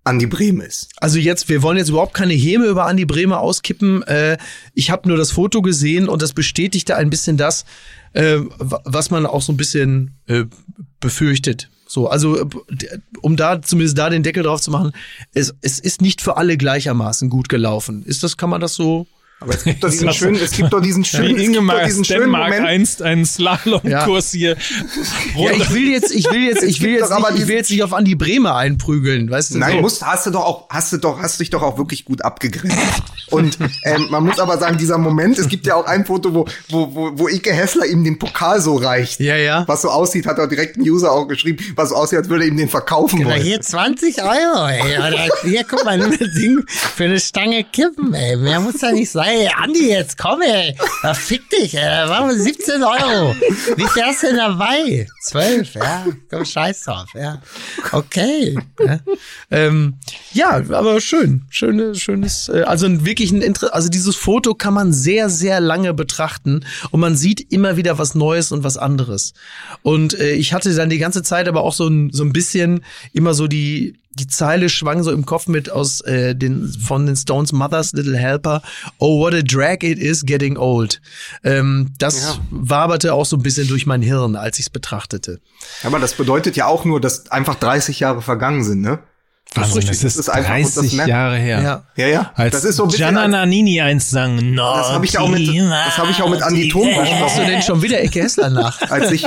Andi Brehme ist.
Also jetzt, wir wollen jetzt überhaupt keine Häme über Andi Brehme auskippen. Äh, ich habe nur das Foto gesehen und das bestätigte ein bisschen das, äh, was man auch so ein bisschen äh, befürchtet. So, also äh, um da zumindest da den Deckel drauf zu machen, es, es ist nicht für alle gleichermaßen gut gelaufen. Ist das, kann man das so
Aber es gibt doch diesen schönen, es gibt doch diesen schönen, doch
Ingemar
diesen schönen Moment.
einst einen Slalomkurs hier.
Ja, ich will jetzt, ich will jetzt, ich will jetzt, nicht, ich will jetzt nicht auf Andi Bremer einprügeln, weißt du?
Nein,
so.
musst, hast du doch auch, hast du doch, hast dich doch auch wirklich gut abgegrenzt. Und ähm, man muss aber sagen, dieser Moment, es gibt ja auch ein Foto, wo, wo, wo, wo Ike Hessler ihm den Pokal so reicht.
Ja, ja.
Was so aussieht, hat auch direkt ein User auch geschrieben, was so aussieht, als würde er ihm den verkaufen
Na,
wollen.
hier 20 Euro, ey. Oder hier, guck mal, nimm das Ding für eine Stange Kippen, ey. Mehr muss da nicht sein. Ey, Andi, jetzt komm, ey. Da fick dich, ey. Da machen wir 17 Euro. Wie viel hast du denn dabei? 12, ja. Komm, scheiß drauf, ja. Okay. Ja.
Ähm, ja, aber schön, schöne, schönes, äh, also wirklich ein Inter also dieses Foto kann man sehr, sehr lange betrachten und man sieht immer wieder was Neues und was anderes. Und äh, ich hatte dann die ganze Zeit aber auch so ein, so ein bisschen immer so die die Zeile schwang so im Kopf mit aus äh, den von den Stones Mother's Little Helper. Oh, what a drag it is getting old. Ähm, das
Ja.
waberte auch so ein bisschen durch mein Hirn, als ich es betrachtete.
Aber das bedeutet ja auch nur, dass einfach 30 Jahre vergangen sind, ne?
Wahnsinn,
richtig.
das ist,
Das ist einfach- das
30
merkt-
Jahre her.
Ja.
Ja, ja.
Als
das ist so ein.
Gianna Nannini einst sang, no,
das habe ich ja auch mit, das habe ich auch mit Andi Thom
Warum machst du denn schon wieder Ecke Hessler nach?
als ich,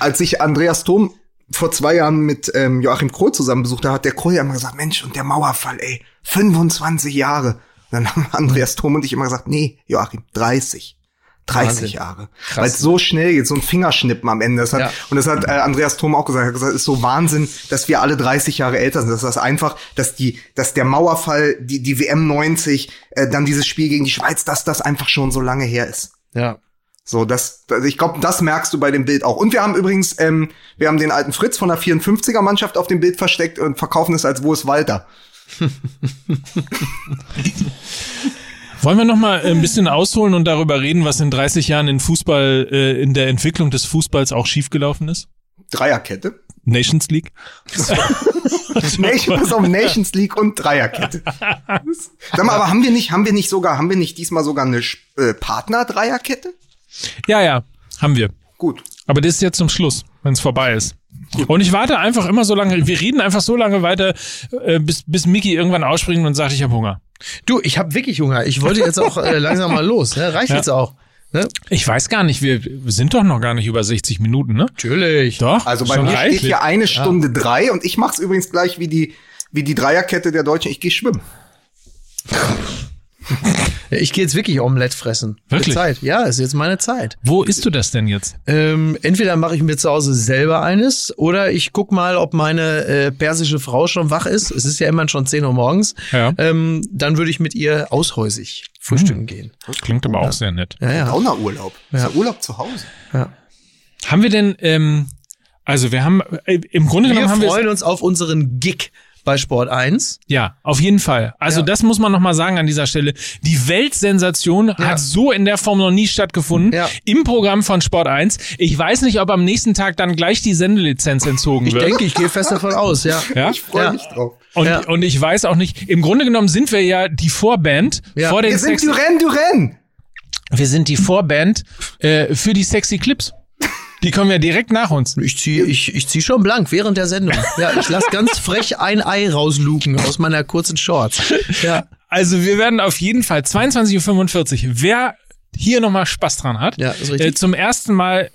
als ich Andreas Thom vor zwei Jahren mit ähm, Joachim Kroll zusammen besucht habe, hat der Kroll ja immer gesagt, Mensch, und der Mauerfall, ey, 25 Jahre. Und dann haben Andreas Thom und ich immer gesagt, nee, Joachim, 30. 30
Wahnsinn.
Jahre. Weil es so schnell geht, so ein Fingerschnippen am Ende. Das hat,
Ja.
Und das hat äh, Andreas Thom auch gesagt. Er hat gesagt, es ist so Wahnsinn, dass wir alle 30 Jahre älter sind. Das ist einfach, dass die, dass der Mauerfall, die, die WM 90, äh, dann dieses Spiel gegen die Schweiz, dass das einfach schon so lange her ist.
Ja.
So, das, also ich glaube, das merkst du bei dem Bild auch. Und wir haben übrigens, ähm, wir haben den alten Fritz von der 54er Mannschaft auf dem Bild versteckt und verkaufen es als Wo ist Walter.
Wollen wir noch mal ein bisschen ausholen und darüber reden, was in 30 Jahren in Fußball, äh, in der Entwicklung des Fußballs auch schiefgelaufen ist?
Dreierkette.
Nations League?
Nation, pass auf, Nations League und Dreierkette. Sag mal, aber haben wir nicht, haben wir nicht sogar, haben wir nicht diesmal sogar eine äh, Partner-Dreierkette?
Ja, ja, haben wir.
Gut.
Aber das ist jetzt zum Schluss, wenn es vorbei ist. Und ich warte einfach immer so lange, wir reden einfach so lange weiter, äh, bis, bis Mickey irgendwann ausspringt und sagt, ich habe Hunger.
Du, ich habe wirklich Hunger. Ich wollte jetzt auch äh, langsam mal los. Ne? Reicht
Ja.
jetzt auch. Ne?
Ich weiß gar nicht, wir, sind doch noch gar nicht über 60 Minuten, ne?
Natürlich.
Doch.
Also bei mir steht
reichlich.
hier eine Stunde drei und ich mach's übrigens gleich wie die, wie die Dreierkette der Deutschen. Ich gehe schwimmen.
Ich gehe jetzt wirklich Omelette fressen.
Wirklich?
Zeit. Ja, ist jetzt meine Zeit.
Wo isst du das denn jetzt?
Ähm, entweder mache ich mir zu Hause selber eines oder ich guck mal, ob meine äh, persische Frau schon wach ist. Es ist ja immer schon 10 Uhr morgens.
Ja.
Ähm, dann würde ich mit ihr aushäusig frühstücken gehen.
Klingt aber auch sehr nett.
Ja, ja.
Ist ja Urlaub zu Hause.
ja.
Haben wir denn, ähm, also wir haben, äh, im Grunde
Wir
genommen haben wir
freuen uns auf unseren Gig bei Sport 1.
Ja, auf jeden Fall. Also
Ja.
das muss man noch mal sagen an dieser Stelle. Die Weltsensation hat so in der Form noch nie stattgefunden.
Ja.
Im Programm von Sport 1. Ich weiß nicht, ob am nächsten Tag dann gleich die Sendelizenz entzogen
Ich
wird.
denke, ich gehe fest davon aus, ja.
ja?
Ich freue
Ja.
mich drauf.
Und,
Ja.
und ich weiß auch nicht, im Grunde genommen sind wir ja die Vorband
Ja.
vor den
Wir sind
Sexy,
Duran Duran.
wir sind die Vorband äh, für die Sexy Clips. Die kommen ja direkt nach uns.
Ich zieh, ich, ich zieh schon blank während der Sendung. Ja, ich lass ganz frech ein Ei rausluken aus meiner kurzen Shorts. Ja,
Also wir werden auf jeden Fall 22.45 Uhr. Wer hier nochmal Spaß dran hat,
Ja, ist richtig.
äh, zum ersten Mal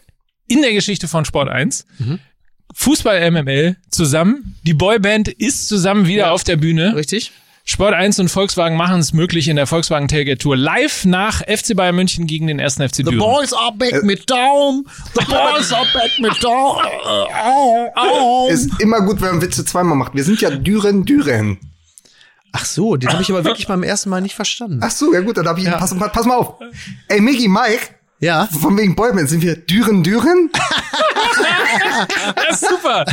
in der Geschichte von Sport 1,
Mhm.
Fußball MML zusammen. Die Boyband ist zusammen wieder
Ja.
auf der Bühne.
richtig?
Sport 1 und Volkswagen machen es möglich in der Volkswagen Tailgate Tour live nach FC Bayern München gegen den ersten FC
The
Düren.
boys are back mit Daum. The boys are back mit Daum. Au, au.
Ist immer gut, wenn man Witze zweimal macht. Wir sind ja Düren Düren.
Ach so, den habe ich aber wirklich beim ersten Mal nicht verstanden.
Ach so, ja gut, dann hab ich, pass, pass mal auf. Ey, Mickey, Mike,
Ja,
von wegen Boyband, sind wir Düren Düren?
Das ist super.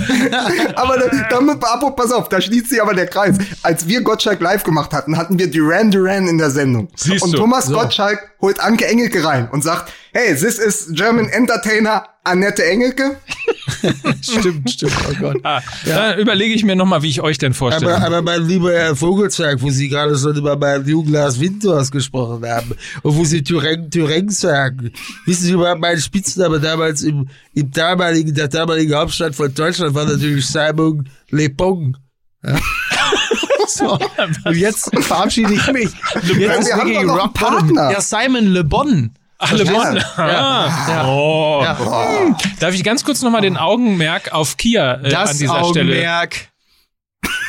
Aber da, damit, apropos, pass auf, da schließt sich aber der Kreis. Als wir Gottschalk live gemacht hatten, hatten wir Duran Duran in der Sendung.
Siehst
und
du.
Thomas
So.
Gottschalk holt Anke Engelke rein und sagt, hey, this is German Entertainer Annette Engelke.
stimmt, stimmt. Oh Gott.
Ah, Dann überlege ich mir nochmal, wie ich euch denn vorstelle.
Aber, aber mein lieber Herr Vogelzwerg, wo Sie gerade schon über meinen Juglas Winters gesprochen haben und wo Sie Thüringen, Thüringen sagen, wissen Sie überhaupt meinen Spitzname damals im, im damaligen, der damaligen Hauptstadt von Deutschland war natürlich Simon Le Bon.
So. Und jetzt verabschiede ich mich. Jetzt
Wir
ist
haben
wirklich Rock Bottom.
Partner.
Ja, Simon Le Bon.
Ach, Le Bon.
Ja.
Ah. Oh.
Ja.
Darf ich ganz kurz nochmal den Augenmerk auf Kia äh,
Das
an dieser Stelle?
Augenmerk.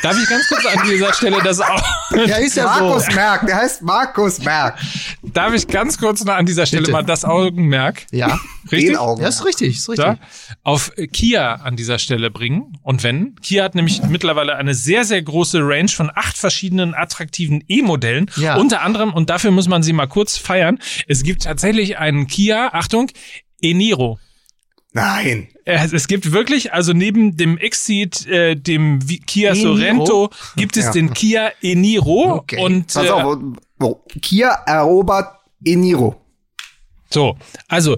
Darf ich ganz kurz an dieser Stelle das auch?
Ja, ist ja so.
Markus Merck, der heißt Markus Merck.
Darf ich ganz kurz noch an dieser Stelle
Bitte.
mal das Augenmerk
Ja.
richtig
Den Augen.
Ja, ist richtig, ist richtig.
da, auf Kia an dieser Stelle bringen? Und wenn? Kia hat nämlich mittlerweile eine sehr, sehr große Range von acht verschiedenen attraktiven E-Modellen.
Ja.
Unter anderem, und dafür muss man sie mal kurz feiern, es gibt tatsächlich einen Kia, Achtung, E-Niro.
Nein.
Es es gibt wirklich, also neben dem Exceed, äh, dem Kia
E-Niro?
Sorento, gibt es
Ja.
den Kia E-Niro.
Okay.
Und
Pass
äh,
auf, wo, wo, Kia erobert Eniro.
so, also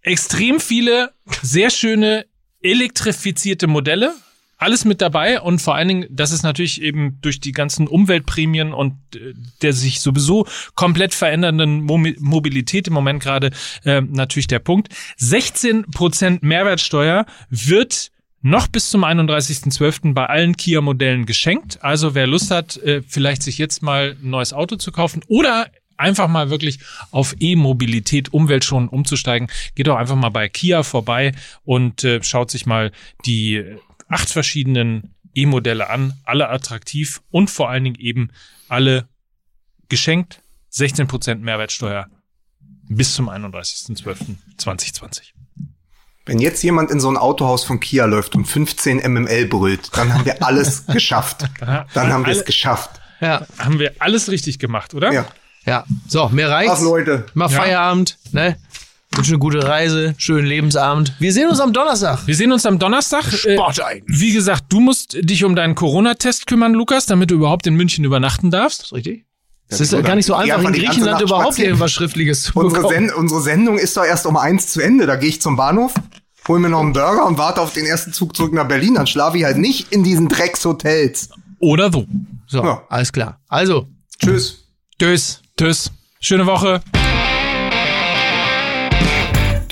extrem viele sehr schöne elektrifizierte Modelle. Alles mit dabei und vor allen Dingen, das ist natürlich eben durch die ganzen Umweltprämien und äh, der sich sowieso komplett verändernden Momi- Mobilität im Moment gerade äh, natürlich der Punkt. 16% Mehrwertsteuer wird noch bis zum 31.12. bei allen Kia-Modellen geschenkt. Also wer Lust hat, äh, vielleicht sich jetzt mal ein neues Auto zu kaufen oder einfach mal wirklich auf E-Mobilität, umweltschonend umzusteigen, geht doch einfach mal bei Kia vorbei und äh, schaut sich mal die acht verschiedenen E-Modelle an, alle attraktiv und vor allen Dingen eben alle geschenkt, 16% Mehrwertsteuer bis zum 31.12.2020.
Wenn jetzt jemand in so ein Autohaus von Kia läuft und 15 MML brüllt, dann haben wir alles geschafft. Dann haben wir es geschafft.
Ja,
Haben wir alles richtig gemacht, oder?
Ja.
ja. So, mir reicht's.
Ach Leute.
Mal
Ja.
Feierabend, ne? Wünsche eine gute Reise, schönen Lebensabend. Wir sehen uns am Donnerstag.
Wir sehen uns am Donnerstag. Äh,
Sport eigentlich.
Wie gesagt, du musst dich um deinen Corona-Test kümmern, Lukas, damit du überhaupt in München übernachten darfst.
Ist richtig? Es
Ja,
ist gar nicht so einfach, in Griechenland überhaupt irgendwas Schriftliches zu
Unsere,
bekommen.
Sen unsere Sendung ist doch erst um eins zu Ende. Da gehe ich zum Bahnhof, hol mir noch einen Burger und warte auf den ersten Zug zurück nach Berlin. Dann schlafe ich halt nicht in diesen Dreckshotels.
Oder so.
So,
Ja.
alles klar. Also,
Tschüss.
tschüss.
Tschüss. Schöne Woche.